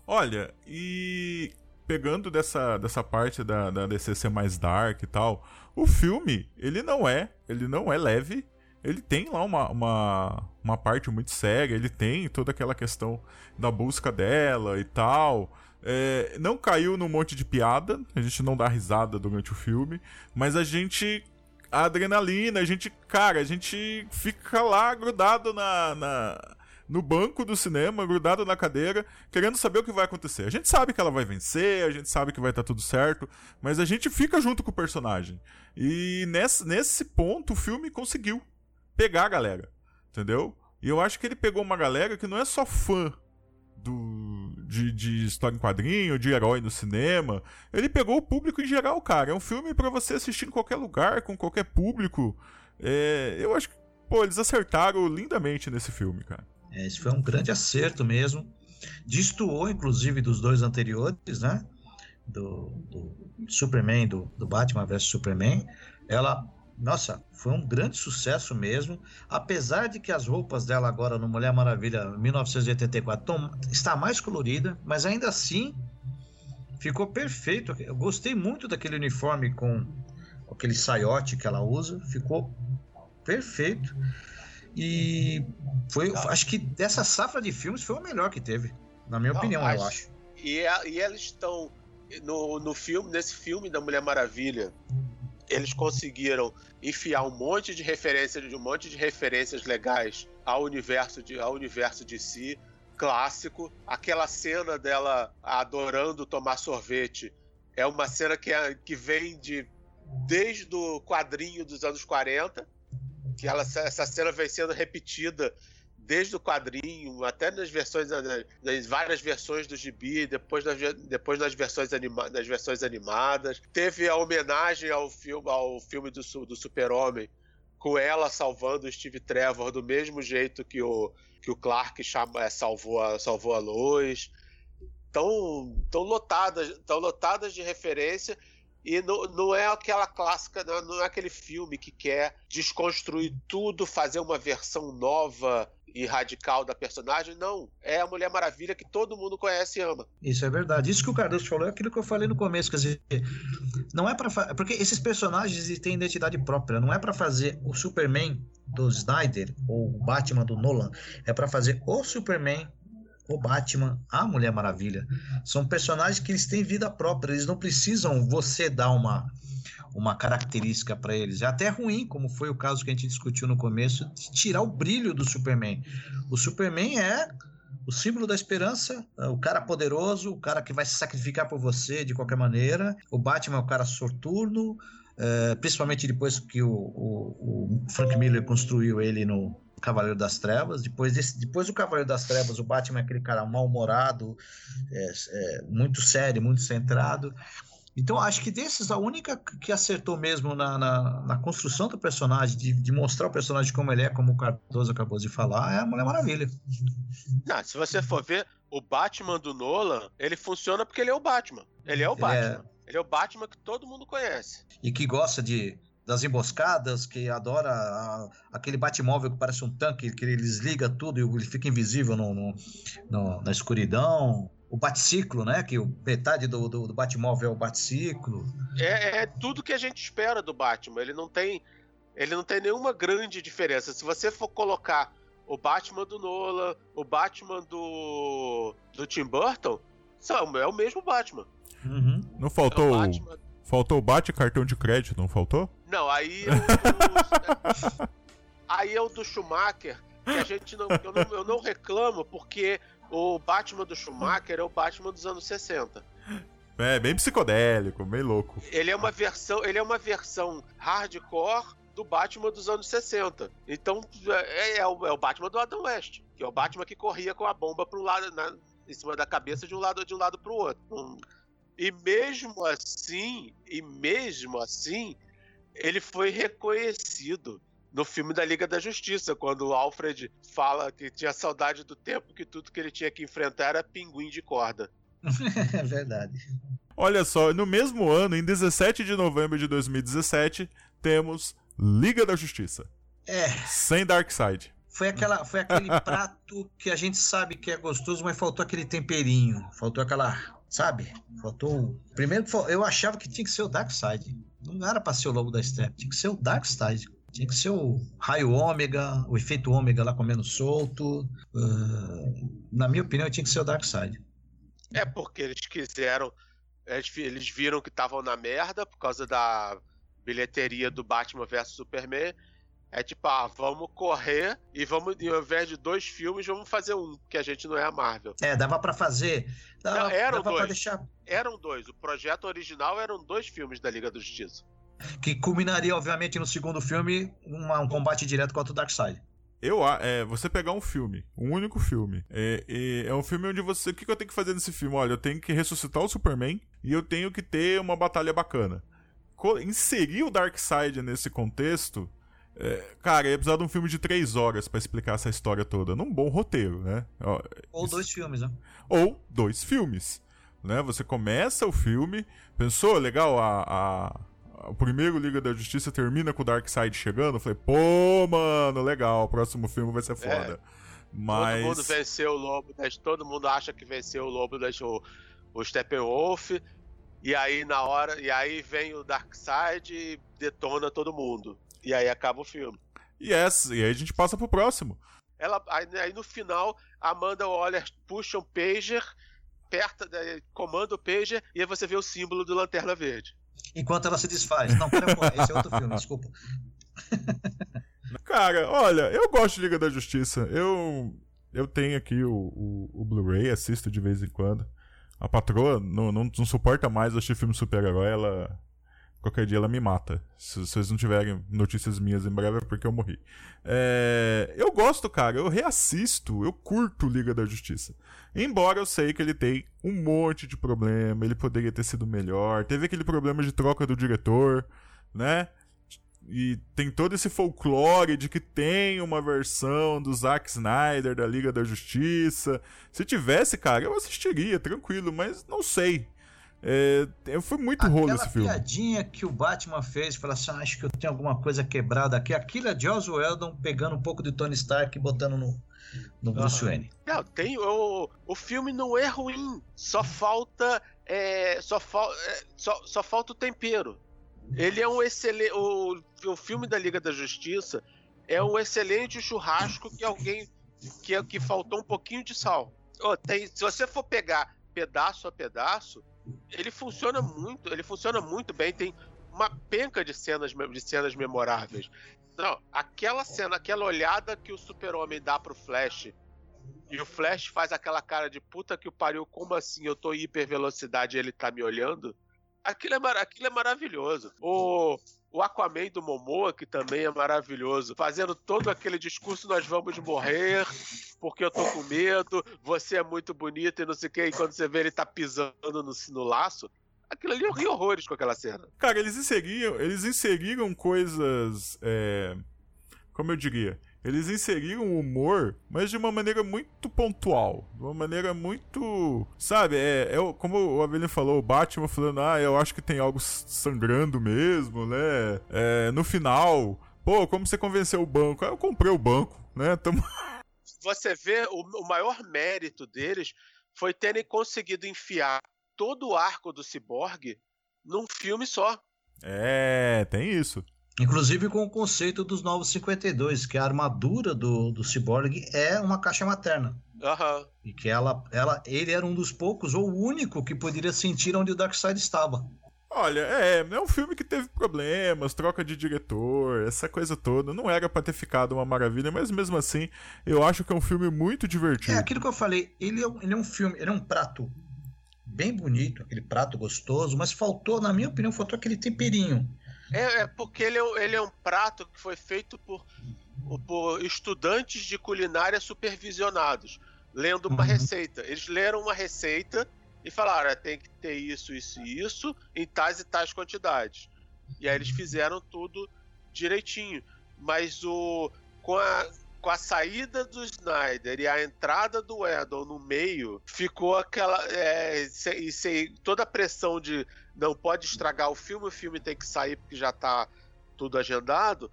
Olha, e pegando dessa, dessa parte da, da DC ser mais dark e tal, o filme, ele não é, ele não é leve. Ele tem lá uma, uma, uma parte muito séria, ele tem toda aquela questão da busca dela e tal. É, não caiu num monte de piada, a gente não dá risada durante o filme, mas a gente. A adrenalina, a gente. Cara, a gente fica lá grudado na, na- no banco do cinema, grudado na cadeira, querendo saber o que vai acontecer. A gente sabe que ela vai vencer, a gente sabe que vai estar tudo certo, mas a gente fica junto com o personagem. E nesse, nesse ponto o filme conseguiu pegar a galera, entendeu? E eu acho que ele pegou uma galera que não é só fã do, de, de história em quadrinho, de herói no cinema. Ele pegou o público em geral, cara. É um filme pra você assistir em qualquer lugar, com qualquer público. É, eu acho que, pô, eles acertaram lindamente nesse filme, cara. É, esse foi um grande acerto mesmo. Destoou, inclusive, dos dois anteriores, né? Do, do Superman, do, do Batman vs Superman. Ela, nossa, foi um grande sucesso mesmo. Apesar de que as roupas dela agora no Mulher Maravilha 1984 tão, está mais colorida, mas ainda assim ficou perfeito. Eu gostei muito daquele uniforme com aquele saiote que ela usa. Ficou perfeito. E foi, acho que dessa safra de filmes foi o melhor que teve, na minha Não, opinião, eu acho- acho. E, a- e eles estão no, no filme, nesse filme da Mulher Maravilha, eles conseguiram enfiar um monte de referências, de um monte de referências legais ao universo de, ao universo de si clássico. Aquela cena dela adorando tomar sorvete é uma cena que, é- que vem de desde o quadrinho dos anos 40, que ela, essa cena vem sendo repetida desde o quadrinho, até nas versões, nas várias versões do gibi, depois nas, depois nas, versões, anima, nas versões animadas. Teve a homenagem ao filme, ao filme do, do Super-Homem, com ela salvando o Steve Trevor do mesmo jeito que o, que o Clark chama, é, salvou, a, salvou a Lois. Tão, tão, lotadas, tão lotadas de referência. E não, não é aquela clássica, não, não é aquele filme que quer desconstruir tudo, fazer uma versão nova e radical da personagem. Não. É a Mulher Maravilha que todo mundo conhece e ama. Isso é verdade. Isso que o Cardoso falou é aquilo que eu falei no começo, quer dizer, não é para porque esses personagens têm identidade própria, não é para fazer o Superman do Snyder ou o Batman do Nolan, é para fazer o Superman, o Batman, a Mulher Maravilha. São personagens que eles têm vida própria, eles não precisam você dar uma uma característica para eles. É até ruim, como foi o caso que a gente discutiu no começo, de tirar o brilho do Superman. O Superman é o símbolo da esperança, é o cara poderoso, o cara que vai se sacrificar por você de qualquer maneira. O Batman é o cara sorturno, é, principalmente depois que o, o, o Frank Miller construiu ele no Cavaleiro das Trevas. Depois, desse, depois do Cavaleiro das Trevas, o Batman é aquele cara mal-humorado, é, é, muito sério, muito centrado. Então, acho que desses, a única que acertou mesmo na, na, na construção do personagem, de, de, mostrar o personagem como ele é, como o Cardoso acabou de falar, é a Mulher Maravilha. Não, se você for ver, o Batman do Nolan, ele funciona porque ele é o Batman. Ele é o Batman. Ele é, ele é o Batman que todo mundo conhece. E que gosta de, das emboscadas, que adora a, aquele Batmóvel que parece um tanque, que ele desliga tudo e ele fica invisível no, no, no, na escuridão o Batciclo, né? Que o, metade do, do, do Batmóvel é o Batciclo. É, é, tudo que a gente espera do Batman. Ele não tem. Ele não tem nenhuma grande diferença. Se você for colocar o Batman do Nolan, o Batman do. do Tim Burton, são, é o mesmo Batman. Uhum. Não faltou. É o Batman... Faltou o Bat cartão de crédito, não faltou? Não, aí. Eu, aí é o do Schumacher, que a gente não. Eu não, eu não reclamo, porque o Batman do Schumacher é o Batman dos anos 60. É, bem psicodélico, bem louco. Ele é uma versão, ele é uma versão hardcore do Batman dos anos 60. Então é, é, o, é o, Batman do Adam West, que é o Batman que corria com a bomba pro lado, na, em cima da cabeça de um lado de um lado pro outro. Um, e mesmo assim, e mesmo assim, ele foi reconhecido no filme da Liga da Justiça, quando o Alfred fala que tinha saudade do tempo que tudo que ele tinha que enfrentar era pinguim de corda. é verdade. Olha só, no mesmo ano, em 17 de novembro de 2017, temos Liga da Justiça. É. Sem Darkseid. Foi, aquela, foi aquele prato que a gente sabe que é gostoso, mas faltou aquele temperinho. Faltou aquela. Sabe? Faltou. Primeiro, eu achava que tinha que ser o Darkseid. Não era pra ser o Lobo da Steppe, tinha que ser o Darkseid. Tinha que ser o raio ômega, o efeito ômega lá comendo solto. Uh, na minha opinião, tinha que ser o Darkseid. É porque eles quiseram. Eles viram que estavam na merda por causa da bilheteria do Batman vs Superman. É tipo, ah, vamos correr e vamos, ao invés de dois filmes, vamos fazer um, porque a gente não é a Marvel. É, dava para fazer. Dava, não, eram dava dois. Deixar... Eram dois. O projeto original eram dois filmes da Liga da Justiça que culminaria, obviamente, no segundo filme, uma, um combate direto contra o Darkseid. Eu, é, você pegar um filme, um único filme, é, é, é, um filme onde você. O que, que eu tenho que fazer nesse filme? Olha, eu tenho que ressuscitar o Superman e eu tenho que ter uma batalha bacana. Co inserir o Darkseid nesse contexto. É, cara, ia precisar de um filme de três horas para explicar essa história toda. Num bom roteiro, né? Ou isso... dois filmes, né? Ou dois filmes. Né? Você começa o filme, pensou, legal, a, a o primeiro Liga da Justiça termina com o Darkseid chegando, eu falei, pô, mano, legal, o próximo filme vai ser foda. É. Mas... Todo mundo venceu o Lobo, todo mundo acha que venceu o Lobo, o, o Steppenwolf, e aí na hora, e aí vem o Darkseid e detona todo mundo. E aí acaba o filme. Yes, e aí a gente passa pro próximo. Ela, aí, aí no final, Amanda Waller puxa um pager, aperta, né, comanda o pager, e aí você vê o símbolo do Lanterna Verde enquanto ela se desfaz. Não, pera, esse é outro filme, desculpa. Cara, olha, eu gosto de Liga da Justiça. Eu eu tenho aqui o, o, o Blu-ray, assisto de vez em quando. A patroa não, não, não suporta mais assistir filme super-herói, ela Qualquer dia ela me mata. Se, se vocês não tiverem notícias minhas em breve é porque eu morri. É... Eu gosto, cara. Eu reassisto. Eu curto Liga da Justiça. Embora eu sei que ele tem um monte de problema. Ele poderia ter sido melhor. Teve aquele problema de troca do diretor, né? E tem todo esse folclore de que tem uma versão do Zack Snyder da Liga da Justiça. Se tivesse, cara, eu assistiria, tranquilo, mas não sei. É, foi muito Aquela rolo esse filme. Aquela piadinha que o Batman fez, falar assim, ah, acho que eu tenho alguma coisa quebrada aqui. Aquilo é Joss Whedon pegando um pouco de Tony Stark e botando no, no Bruce Wayne. Não, tem, o, o filme não é ruim, só falta é, só, fal, é, só, só falta o tempero. Ele é um excelente. O, o filme da Liga da Justiça é um excelente churrasco que alguém. que, que faltou um pouquinho de sal. Oh, tem, se você for pegar pedaço a pedaço, ele funciona muito, ele funciona muito bem, tem uma penca de cenas, de cenas memoráveis. Não, aquela cena, aquela olhada que o super-homem dá pro Flash, e o Flash faz aquela cara de puta que o pariu, como assim? Eu tô em hiper velocidade e ele tá me olhando? Aquilo é, aquilo é maravilhoso. O, o Aquaman do Momoa, que também é maravilhoso, fazendo todo aquele discurso: nós vamos morrer, porque eu tô com medo, você é muito bonito e não sei o que, e quando você vê ele tá pisando no, no laço. Aquilo ali eu ri horrores com aquela cena. Cara, eles inseriram, eles inseriram coisas. É, como eu diria? Eles inseriram o humor, mas de uma maneira muito pontual. De uma maneira muito. Sabe, é, é como o Avelino falou, o Batman falando, ah, eu acho que tem algo sangrando mesmo, né? É, no final, pô, como você convenceu o banco? Ah, eu comprei o banco, né? Tamo... Você vê, o, o maior mérito deles foi terem conseguido enfiar todo o arco do Cyborg num filme só. É, tem isso. Inclusive com o conceito dos Novos 52, que a armadura do, do Cyborg é uma caixa materna. Uhum. E que ela, ela, ele era um dos poucos, ou o único, que poderia sentir onde o Darkseid estava. Olha, é, é um filme que teve problemas, troca de diretor, essa coisa toda. Não era pra ter ficado uma maravilha, mas mesmo assim, eu acho que é um filme muito divertido. É aquilo que eu falei, ele é, ele é um filme, ele é um prato bem bonito, aquele prato gostoso, mas faltou, na minha opinião, faltou aquele temperinho. É, é porque ele é, ele é um prato que foi feito por, por estudantes de culinária supervisionados, lendo uma uhum. receita. Eles leram uma receita e falaram: tem que ter isso, isso e isso em tais e tais quantidades. E aí eles fizeram tudo direitinho. Mas o com a, com a saída do Snyder e a entrada do Edon no meio, ficou aquela. É, se, se, toda a pressão de não pode estragar o filme, o filme tem que sair porque já tá tudo agendado.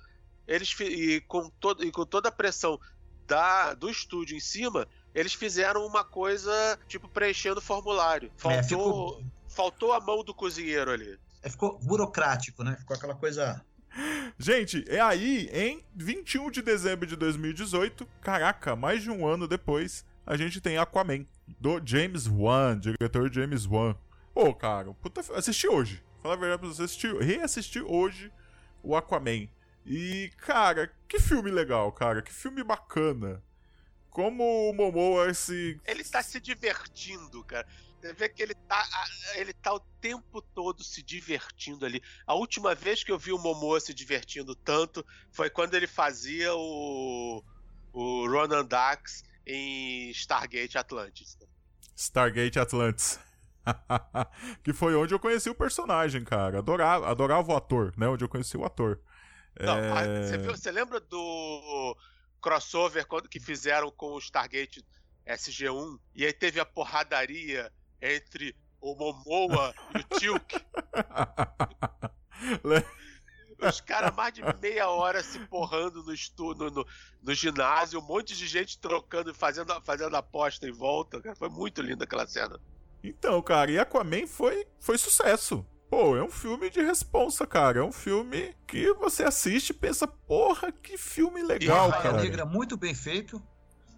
Eles, e, com todo, e com toda a pressão da, do estúdio em cima, eles fizeram uma coisa tipo preenchendo o formulário. É, faltou, é, ficou... faltou a mão do cozinheiro ali. É, ficou burocrático, né? Ficou aquela coisa. Gente, é aí, em 21 de dezembro de 2018, caraca, mais de um ano depois, a gente tem Aquaman, do James Wan, diretor James Wan. Ô, cara, puta, assisti hoje. Fala a verdade pra você, assisti, reassisti hoje o Aquaman. E, cara, que filme legal, cara, que filme bacana. Como o Momoa se. Ele tá se divertindo, cara. Você vê que ele tá, ele tá o tempo todo se divertindo ali. A última vez que eu vi o Momoa se divertindo tanto foi quando ele fazia o, o Ronan Dax em Stargate Atlantis. Stargate Atlantis. que foi onde eu conheci o personagem, cara. Adorava, adorava o ator, né? Onde eu conheci o ator. Não, é... você, viu, você lembra do crossover quando, que fizeram com o Stargate SG-1? E aí teve a porradaria entre o Momoa e o Tilk. Os caras mais de meia hora se porrando no, estu, no, no, no, ginásio, um monte de gente trocando, fazendo, fazendo aposta em volta. Cara. Foi muito linda aquela cena. Então, cara, e Aquaman foi, foi sucesso. Pô, é um filme de responsa, cara. É um filme que você assiste e pensa, porra, que filme legal, e cara. Negra muito bem feito.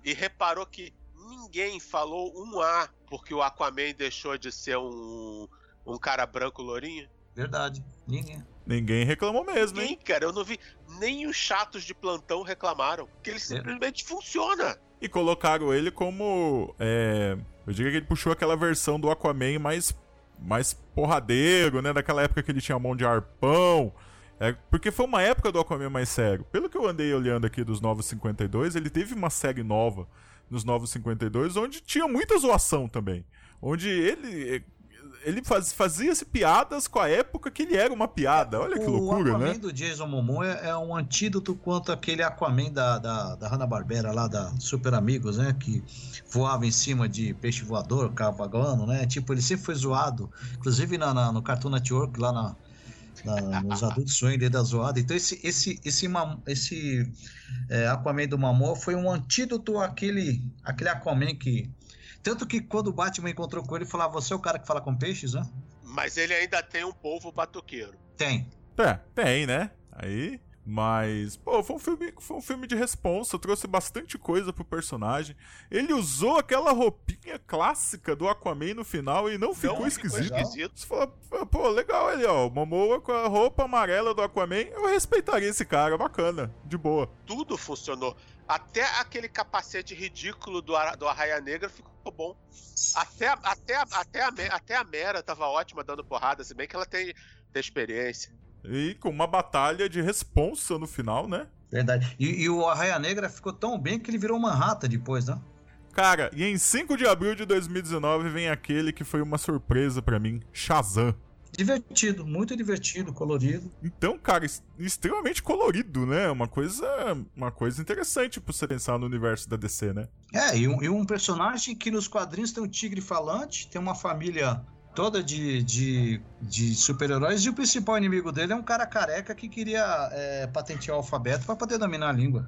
E reparou que ninguém falou um A porque o Aquaman deixou de ser um, um cara branco lourinho? Verdade, ninguém. Ninguém reclamou mesmo, Ninguém, hein? cara, eu não vi. Nem os chatos de plantão reclamaram. Que ele simplesmente é. funciona. E colocaram ele como. É, eu diria que ele puxou aquela versão do Aquaman mais mais porradeiro, né? Daquela época que ele tinha mão de arpão. É, porque foi uma época do Aquaman mais sério. Pelo que eu andei olhando aqui dos Novos 52, ele teve uma série nova nos Novos 52, onde tinha muita zoação também. Onde ele ele faz, fazia-se piadas com a época que ele era uma piada. Olha que loucura, né? O Aquaman do Jason Momoa é, é, um antídoto quanto aquele Aquaman da, da, da Hanna-Barbera lá, da Super Amigos, né? Que voava em cima de peixe voador, cavagando, né? Tipo, ele sempre foi zoado. Inclusive na, na no Cartoon Network, lá na, na, nos adultos sonhos dele da zoada. Então esse esse esse, esse é, Aquaman do Momoa foi um antídoto àquele, àquele Aquaman que tanto que quando o Batman encontrou com ele, falava: Você é o cara que fala com peixes, né? Mas ele ainda tem um povo batuqueiro. Tem. É, tem, né? Aí. Mas, pô, foi um filme, foi um filme de responsa, trouxe bastante coisa pro personagem. Ele usou aquela roupinha clássica do Aquaman no final e não ficou não, esquisito. Ficou esquisito. Você falou, pô, legal ele, ó. Momoa com a roupa amarela do Aquaman, eu respeitaria esse cara, bacana, de boa. Tudo funcionou. Até aquele capacete ridículo do, do Arraia Negra ficou bom. Até, até, até, a, até a Mera tava ótima dando porrada, se bem que ela tem, tem experiência. E com uma batalha de responsa no final, né? Verdade. E, e o Arraia Negra ficou tão bem que ele virou Manhattan depois, né? Cara, e em 5 de abril de 2019 vem aquele que foi uma surpresa para mim, Shazam. Divertido, muito divertido, colorido. Então, cara, extremamente colorido, né? Uma coisa, uma coisa interessante pra você pensar no universo da DC, né? É, e um, e um personagem que nos quadrinhos tem um tigre falante, tem uma família toda de, de, de super-heróis, e o principal inimigo dele é um cara careca que queria é, patentear o alfabeto para poder dominar a língua.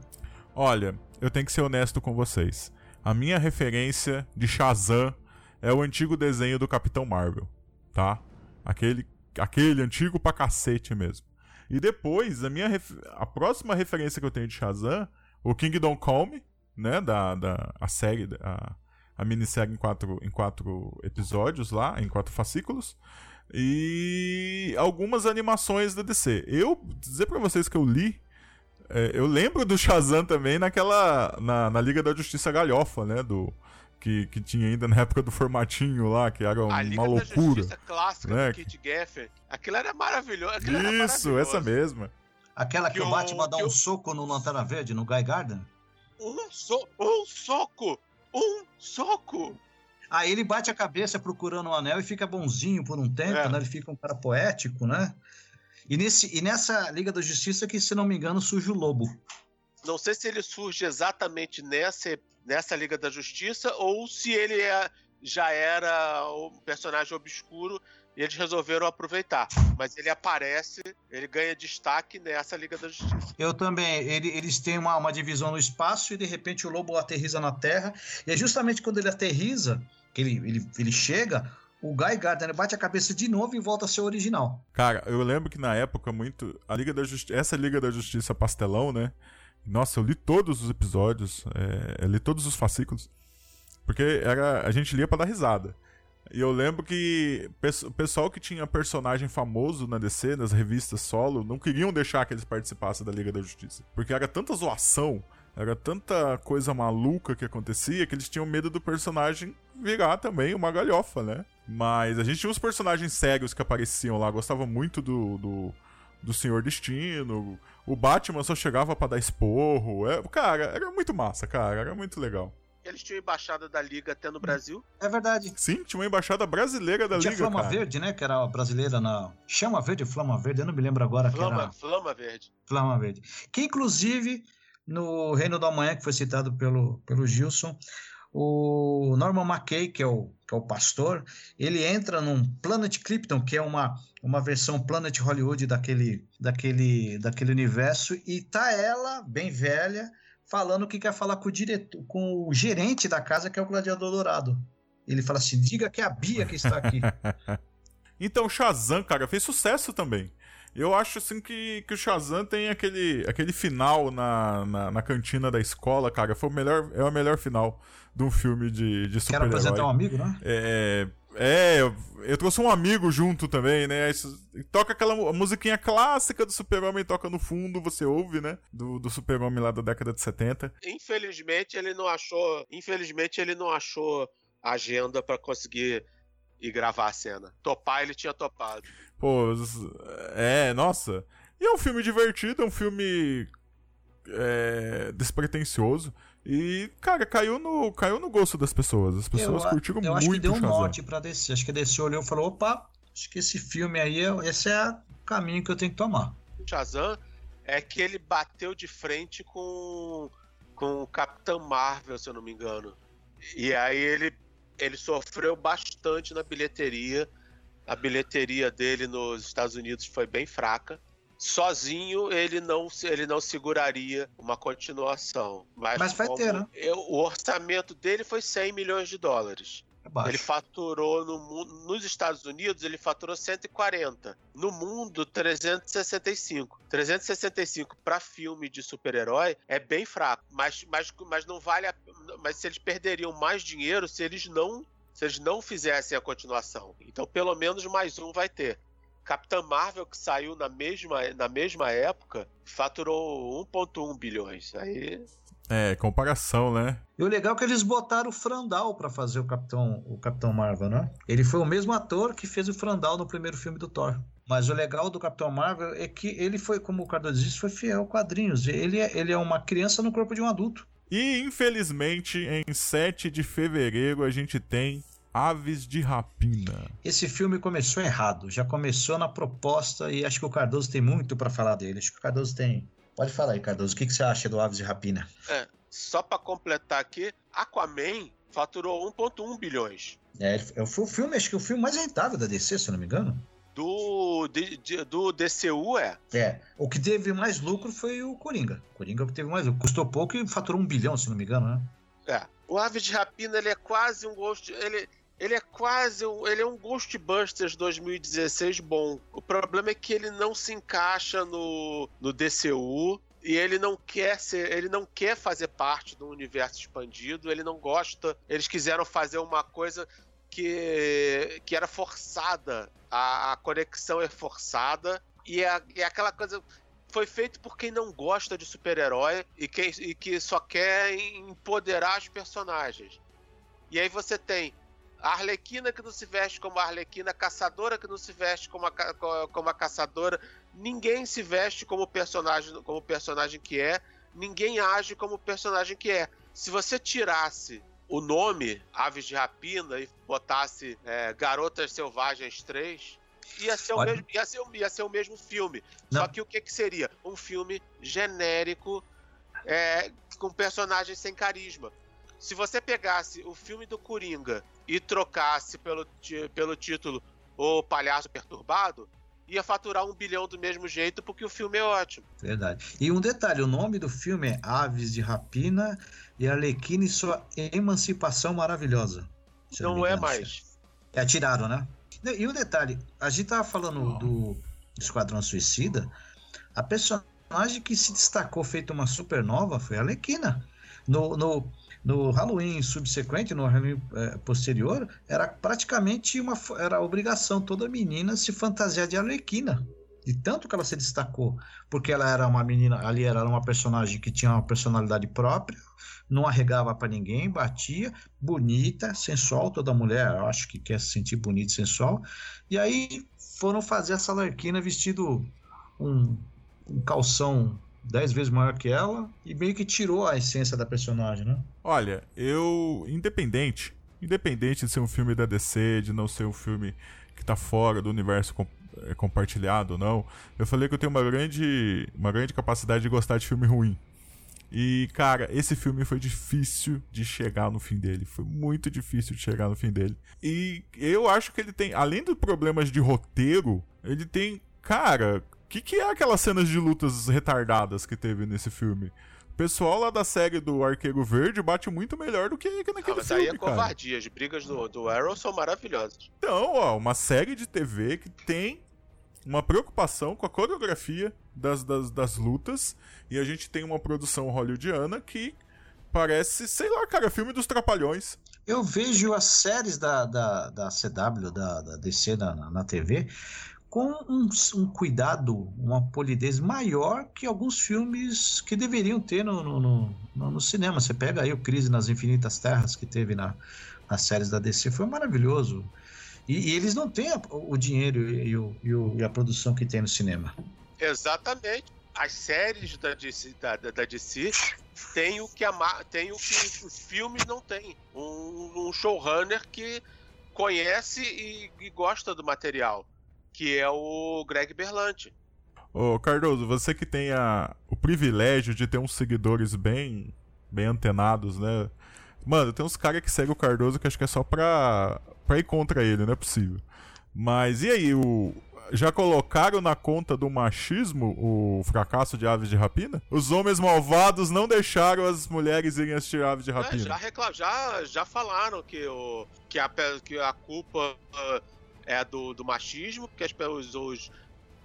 Olha, eu tenho que ser honesto com vocês. A minha referência de Shazam é o antigo desenho do Capitão Marvel, tá? Aquele, aquele antigo pra cacete mesmo. E depois, a minha a próxima referência que eu tenho de Shazam, o Kingdom Come, né, da, da a série, a, a minissérie em quatro, em quatro episódios lá, em quatro fascículos, e algumas animações da DC. Eu, dizer para vocês que eu li, é, eu lembro do Shazam também naquela, na, na Liga da Justiça Galhofa, né, do que, que tinha ainda na época do formatinho lá, que era uma Liga loucura. Da clássica né? do Kit Gaffer. Aquilo era maravilhoso. Aquilo Isso, era maravilhoso. essa mesma. Aquela que, que o Batman dá um eu... soco no Lanterna Verde, no Guy Garden? Um, so... um soco! Um soco! Aí ele bate a cabeça procurando o um anel e fica bonzinho por um tempo, é. né? Ele fica um cara poético, né? E, nesse, e nessa Liga da Justiça que, se não me engano, surge o Lobo. Não sei se ele surge exatamente nessa, nessa Liga da Justiça ou se ele é, já era um personagem obscuro e eles resolveram aproveitar. Mas ele aparece, ele ganha destaque nessa Liga da Justiça. Eu também. Ele, eles têm uma, uma divisão no espaço e de repente o lobo aterriza na Terra. E é justamente quando ele aterriza, que ele, ele, ele chega, o Guy Gardner bate a cabeça de novo e volta a ser original. Cara, eu lembro que na época muito. A Liga da Justiça. Essa Liga da Justiça pastelão, né? Nossa, eu li todos os episódios, é, eu li todos os fascículos. Porque era, a gente lia para dar risada. E eu lembro que o pessoal que tinha personagem famoso na DC, nas revistas solo, não queriam deixar que eles participassem da Liga da Justiça. Porque era tanta zoação, era tanta coisa maluca que acontecia que eles tinham medo do personagem virar também uma galhofa, né? Mas a gente tinha uns personagens sérios que apareciam lá, gostava muito do, do, do Senhor Destino. O Batman só chegava para dar esporro. É, cara, era muito massa, cara, era muito legal. Eles tinham embaixada da Liga até no Brasil. É verdade. Sim, tinha uma embaixada brasileira da tinha Liga. Tinha Flama cara. Verde, né? Que era brasileira na. Chama Verde ou Flama Verde? Eu não me lembro agora. Flama, que era... Flama Verde. Flama Verde. Que inclusive, no Reino da Manhã, que foi citado pelo, pelo Gilson, o Norman McKay, que é o, que é o pastor, ele entra num Planet Krypton, que é uma, uma versão Planet Hollywood daquele, daquele, daquele universo, e tá ela, bem velha, falando que quer falar com o diretor, com o gerente da casa, que é o Gladiador Dourado. Ele fala assim: diga que é a Bia que está aqui. então, Shazam, cara, fez sucesso também. Eu acho assim que, que o Shazam tem aquele, aquele final na, na, na, cantina da escola, cara. Foi o melhor, é o melhor final de um filme de, de super-herói. Quero apresentar um amigo, né? É, é, eu trouxe um amigo junto também, né? Toca aquela musiquinha clássica do Super-Homem, toca no fundo, você ouve, né? Do, do Super-Homem lá da década de 70. Infelizmente, ele não achou. Infelizmente, ele não achou agenda para conseguir ir gravar a cena. Topar, ele tinha topado. Pô, é, nossa. E é um filme divertido, é um filme é, despretensioso. E, cara, caiu no, caiu no gosto das pessoas. As pessoas eu, curtiram eu muito acho que deu um norte pra descer. Acho que descer olhou e falou: opa, acho que esse filme aí, esse é o caminho que eu tenho que tomar. Shazam é que ele bateu de frente com, com o Capitão Marvel, se eu não me engano. E aí ele, ele sofreu bastante na bilheteria a bilheteria dele nos Estados Unidos foi bem fraca. Sozinho ele não, ele não seguraria uma continuação. Mas, Mas vai ter, né? Eu, o orçamento dele foi 100 milhões de dólares. É ele faturou no, nos Estados Unidos, ele faturou 140. No mundo, 365. 365 para filme de super-herói é bem fraco, mas, mas, mas não vale a, mas se eles perderiam mais dinheiro se eles não se eles não fizessem a continuação. Então, pelo menos mais um vai ter. Capitã Marvel, que saiu na mesma, na mesma época, faturou 1,1 bilhões. Aí. É, comparação, né? E o legal é que eles botaram o Frandal para fazer o Capitão, o Capitão Marvel, né? Ele foi o mesmo ator que fez o Frandal no primeiro filme do Thor. Mas o legal do Capitão Marvel é que ele foi, como o Cardoso disse, foi fiel a quadrinhos. Ele é, ele é uma criança no corpo de um adulto. E infelizmente, em 7 de fevereiro, a gente tem Aves de Rapina. Esse filme começou errado, já começou na proposta e acho que o Cardoso tem muito para falar dele. Acho que o Cardoso tem. Pode falar aí, Cardoso, o que, que você acha do Aves de Rapina? É, só para completar aqui, Aquaman faturou 1,1 bilhões. É, foi o filme, acho que o filme mais rentável da DC, se eu não me engano. Do, de, de, do DCU é. É. O que teve mais lucro foi o Coringa. O Coringa é o que teve mais lucro. Custou pouco e faturou um bilhão, se não me engano, né? É. O Aves de Rapina, ele é quase um gosto. Ele, ele é quase um, ele é um Ghostbusters 2016 bom. O problema é que ele não se encaixa no, no DCU e ele não quer ser, ele não quer fazer parte do universo expandido, ele não gosta. Eles quiseram fazer uma coisa que, que era forçada, a, a conexão é forçada e é, é aquela coisa foi feito por quem não gosta de super-herói e, quem, e que só quer empoderar os personagens. E aí você tem a Arlequina que não se veste como a Arlequina, a caçadora que não se veste como a, como a caçadora, ninguém se veste como personagem, como personagem que é, ninguém age como personagem que é. Se você tirasse o nome Aves de Rapina e botasse é, Garotas Selvagens 3, Ia ser, o mesmo, ia, ser, ia ser o mesmo filme. Não. Só que o que, que seria? Um filme genérico é, com personagens sem carisma. Se você pegasse o filme do Coringa e trocasse pelo, pelo título O Palhaço Perturbado, ia faturar um bilhão do mesmo jeito, porque o filme é ótimo. Verdade. E um detalhe: o nome do filme é Aves de Rapina e Arlequina e sua Emancipação Maravilhosa. Não é mais. É atirado, né? E um detalhe: a gente tava falando do Esquadrão Suicida, a personagem que se destacou feito uma supernova foi a Arlequina. No, no, no Halloween subsequente, no Halloween é, posterior, era praticamente uma era obrigação toda menina se fantasiar de Arlequina. De tanto que ela se destacou, porque ela era uma menina, ali era uma personagem que tinha uma personalidade própria, não arregava para ninguém, batia, bonita, sensual, toda mulher, eu acho que quer se sentir bonita e sensual. E aí foram fazer essa Arlequina vestido um, um calção dez vezes maior que ela e meio que tirou a essência da personagem, né? Olha, eu. Independente. Independente de ser um filme da DC, de não ser um filme que tá fora do universo com, é, compartilhado ou não, eu falei que eu tenho uma grande, uma grande capacidade de gostar de filme ruim. E, cara, esse filme foi difícil de chegar no fim dele. Foi muito difícil de chegar no fim dele. E eu acho que ele tem, além dos problemas de roteiro, ele tem, cara, que, que é aquelas cenas de lutas retardadas que teve nesse filme? O pessoal lá da série do Arqueiro Verde bate muito melhor do que, que naquele ah, mas filme, aí é covardia. As brigas do, do Arrow são maravilhosas. Então, ó, uma série de TV que tem uma preocupação com a coreografia das, das, das lutas e a gente tem uma produção hollywoodiana que parece, sei lá, cara, filme dos Trapalhões. Eu vejo as séries da, da, da CW, da, da DC na, na TV, com um, um, cuidado, uma polidez maior que alguns filmes que deveriam ter no, no, no, no cinema. Você pega aí o Crise nas Infinitas Terras que teve na, nas séries da DC, foi maravilhoso. E, e eles não têm a, o dinheiro e, o, e, o, e, a produção que tem no cinema. Exatamente. As séries da DC, da, da DC têm o que, a, tem o que os filmes não têm. Um, um showrunner que conhece e, e gosta do material que é o Greg Berlanti. Ô Cardoso, você que tem a, o privilégio de ter uns seguidores bem, bem antenados, né? Mano, tem uns caras que seguem o Cardoso que acho que é só pra, pra ir contra ele, não é possível. Mas e aí, o, já colocaram na conta do machismo o fracasso de Aves de Rapina? Os homens malvados não deixaram as mulheres irem assistir Aves de é, Rapina. É, já, já, já falaram que, o, que, a, que a culpa é do, do machismo, porque as, os, os,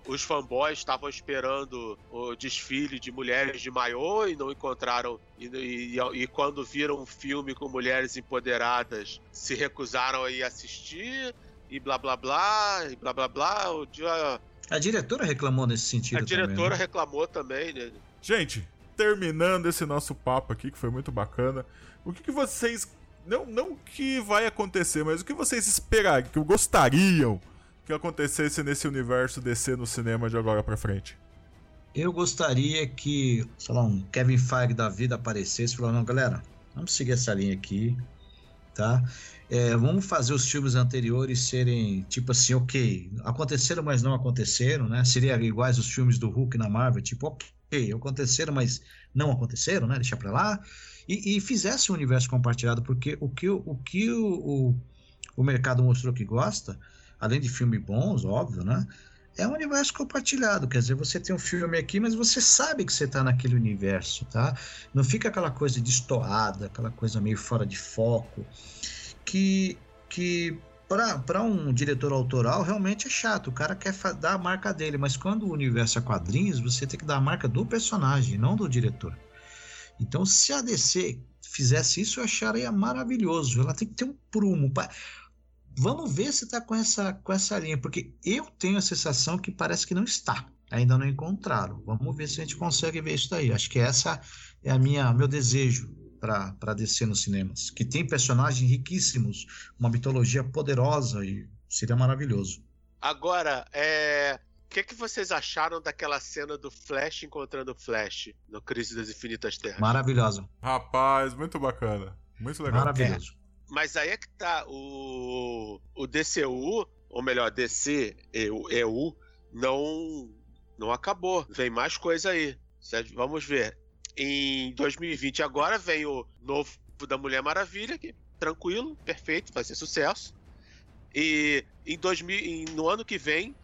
os fanboys estavam esperando o desfile de mulheres de maiô e não encontraram. E, e, e, quando viram um filme com mulheres empoderadas, se recusaram a ir assistir, e blá blá blá, e blá blá blá. O dia... A diretora reclamou nesse sentido. A diretora também, né? reclamou também. Né? Gente, terminando esse nosso papo aqui, que foi muito bacana, o que, que vocês não, não que vai acontecer, mas o que vocês esperariam, que gostariam que acontecesse nesse universo DC no cinema de agora pra frente? Eu gostaria que, sei lá, um Kevin Feige da vida aparecesse e falasse, não, galera, vamos seguir essa linha aqui, tá? É, vamos fazer os filmes anteriores serem, tipo assim, ok, aconteceram, mas não aconteceram, né? Seria iguais os filmes do Hulk na Marvel, tipo, ok, aconteceram, mas não aconteceram, né? Deixa pra lá e, e fizesse um universo compartilhado, porque o que, o, que o, o, o mercado mostrou que gosta, além de filmes bons, óbvio, né? é um universo compartilhado. Quer dizer, você tem um filme aqui, mas você sabe que você está naquele universo, tá? Não fica aquela coisa destoada, aquela coisa meio fora de foco, que, que para um diretor autoral realmente é chato. O cara quer dar a marca dele, mas quando o universo é quadrinhos, você tem que dar a marca do personagem, não do diretor. Então, se a DC fizesse isso, eu acharia maravilhoso. Ela tem que ter um prumo. Pra... Vamos ver se está com essa, com essa linha, porque eu tenho a sensação que parece que não está. Ainda não encontraram. Vamos ver se a gente consegue ver isso daí. Acho que essa é a minha meu desejo para descer nos cinemas. Que tem personagens riquíssimos, uma mitologia poderosa e seria maravilhoso. Agora, é o que, que vocês acharam daquela cena do Flash encontrando o Flash no Crise das Infinitas Terras? Maravilhosa. Rapaz, muito bacana. Muito legal. Maravilhoso. É, mas aí é que tá. O, o DCU ou melhor, DC EU, não, não acabou. Vem mais coisa aí. Vamos ver. Em 2020 agora vem o novo da Mulher Maravilha, que tranquilo, perfeito, vai ser sucesso. E em 2000, no ano que vem,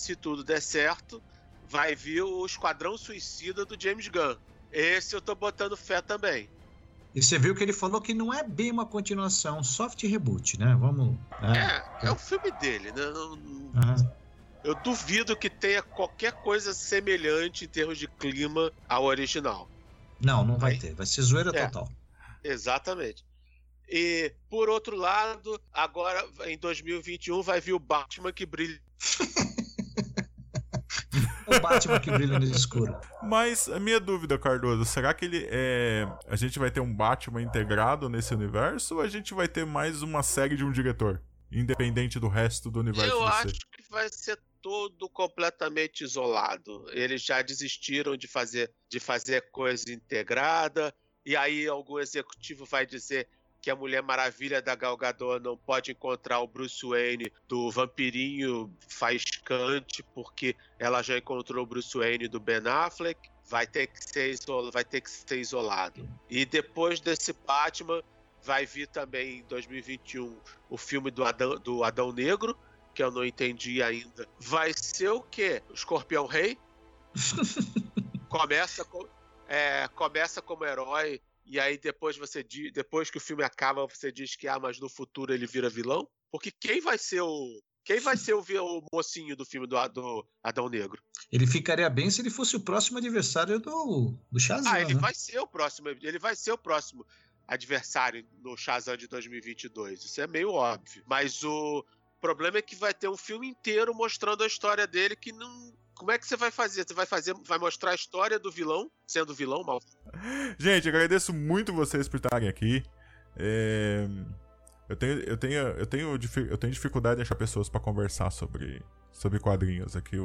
se tudo der certo, vai vir o Esquadrão Suicida do James Gunn. Esse eu tô botando fé também. E você viu que ele falou que não é bem uma continuação, soft reboot, né? Vamos. Né? É, é o filme dele, né? Uhum. Eu duvido que tenha qualquer coisa semelhante em termos de clima ao original. Não, não vai, vai ter. Vai ser zoeira é, total. Exatamente. E, por outro lado, agora em 2021 vai vir o Batman que brilha. o Batman que brilha no escuro. Mas a minha dúvida, Cardoso, será que ele é. A gente vai ter um Batman integrado nesse universo ou a gente vai ter mais uma série de um diretor? Independente do resto do universo. Eu acho que vai ser todo completamente isolado. Eles já desistiram de fazer, de fazer coisa integrada. E aí algum executivo vai dizer que a Mulher Maravilha da Gal Gadot não pode encontrar o Bruce Wayne do vampirinho faiscante porque ela já encontrou o Bruce Wayne do Ben Affleck. Vai ter que ser isolado, vai ter que ser isolado. E depois desse Batman vai vir também em 2021 o filme do Adão, do Adão Negro, que eu não entendi ainda. Vai ser o quê? O Escorpião Rei? começa com, é, começa como herói e aí depois você depois que o filme acaba, você diz que ah, mas no futuro ele vira vilão? Porque quem vai ser o quem vai ser o, o mocinho do filme do, do, Adão Negro? Ele ficaria bem se ele fosse o próximo adversário do, do Shazam. Ah, ele né? vai ser o próximo. Ele vai ser o próximo adversário no Shazam de 2022. Isso é meio óbvio. Mas o problema é que vai ter um filme inteiro mostrando a história dele que não como é que você vai fazer? Você vai fazer, vai mostrar a história do vilão, sendo vilão, mal. Gente, agradeço muito vocês por estarem aqui. É... Eu tenho, eu tenho, eu tenho, eu tenho dificuldade em achar pessoas para conversar sobre, sobre quadrinhos aqui.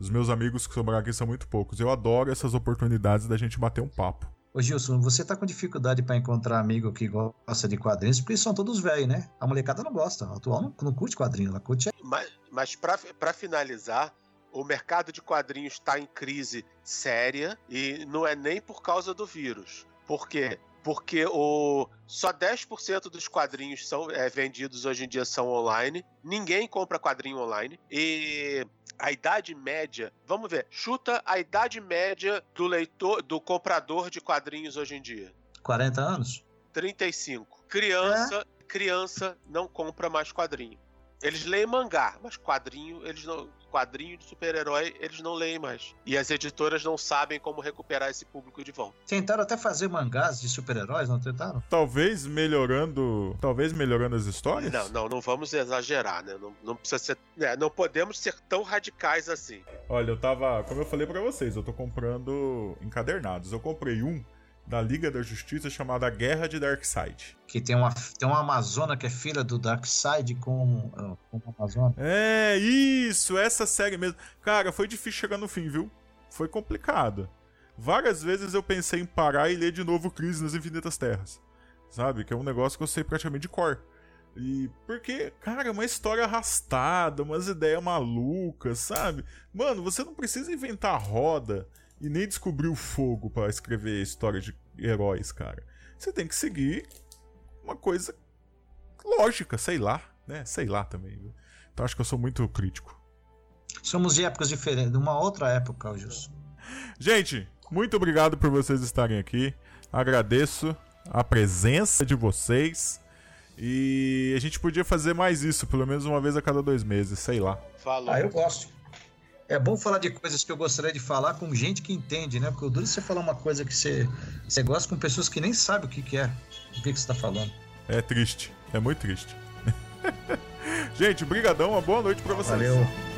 os meus amigos que sobraram aqui são muito poucos. Eu adoro essas oportunidades da gente bater um papo. Ô Gilson, você tá com dificuldade para encontrar amigo que gosta de quadrinhos, porque são todos velhos, né? A molecada não gosta, a atual não, não curte quadrinho, ela curte. Mas, mas para finalizar, o mercado de quadrinhos está em crise séria e não é nem por causa do vírus. Por quê? Porque o, só 10% dos quadrinhos são é, vendidos hoje em dia são online. Ninguém compra quadrinho online. E a idade média, vamos ver, chuta a idade média do leitor, do comprador de quadrinhos hoje em dia. 40 anos? 35. Criança, é? criança não compra mais quadrinho. Eles leem mangá, mas quadrinho, eles não quadrinho de super-herói eles não leem mais. E as editoras não sabem como recuperar esse público de volta. Tentaram até fazer mangás de super-heróis, não tentaram? Talvez melhorando. Talvez melhorando as histórias? Não, não, não vamos exagerar, né? Não, não precisa ser. É, não podemos ser tão radicais assim. Olha, eu tava. Como eu falei para vocês, eu tô comprando encadernados. Eu comprei um da Liga da Justiça chamada Guerra de Darkseid. Que tem uma, tem uma Amazona que é filha do Darkseid com, uh, com uma Amazona. É, isso, essa série mesmo. Cara, foi difícil chegar no fim, viu? Foi complicado. Várias vezes eu pensei em parar e ler de novo Crise nas Infinitas Terras. Sabe? Que é um negócio que eu sei praticamente de cor. E porque, cara, é uma história arrastada, umas ideias malucas, sabe? Mano, você não precisa inventar roda e nem descobrir o fogo para escrever história de heróis, cara. Você tem que seguir uma coisa lógica, sei lá, né? Sei lá também. Viu? Então acho que eu sou muito crítico. Somos de épocas diferentes, de uma outra época, Gilson. Gente, muito obrigado por vocês estarem aqui. Agradeço a presença de vocês. E a gente podia fazer mais isso, pelo menos uma vez a cada dois meses, sei lá. Falou. Ah, eu gosto. É bom falar de coisas que eu gostaria de falar com gente que entende, né? Porque o duro é você falar uma coisa que você, você gosta com pessoas que nem sabem o que, que é, o que, que você está falando. É triste, é muito triste. gente, brigadão, uma boa noite para vocês. Valeu.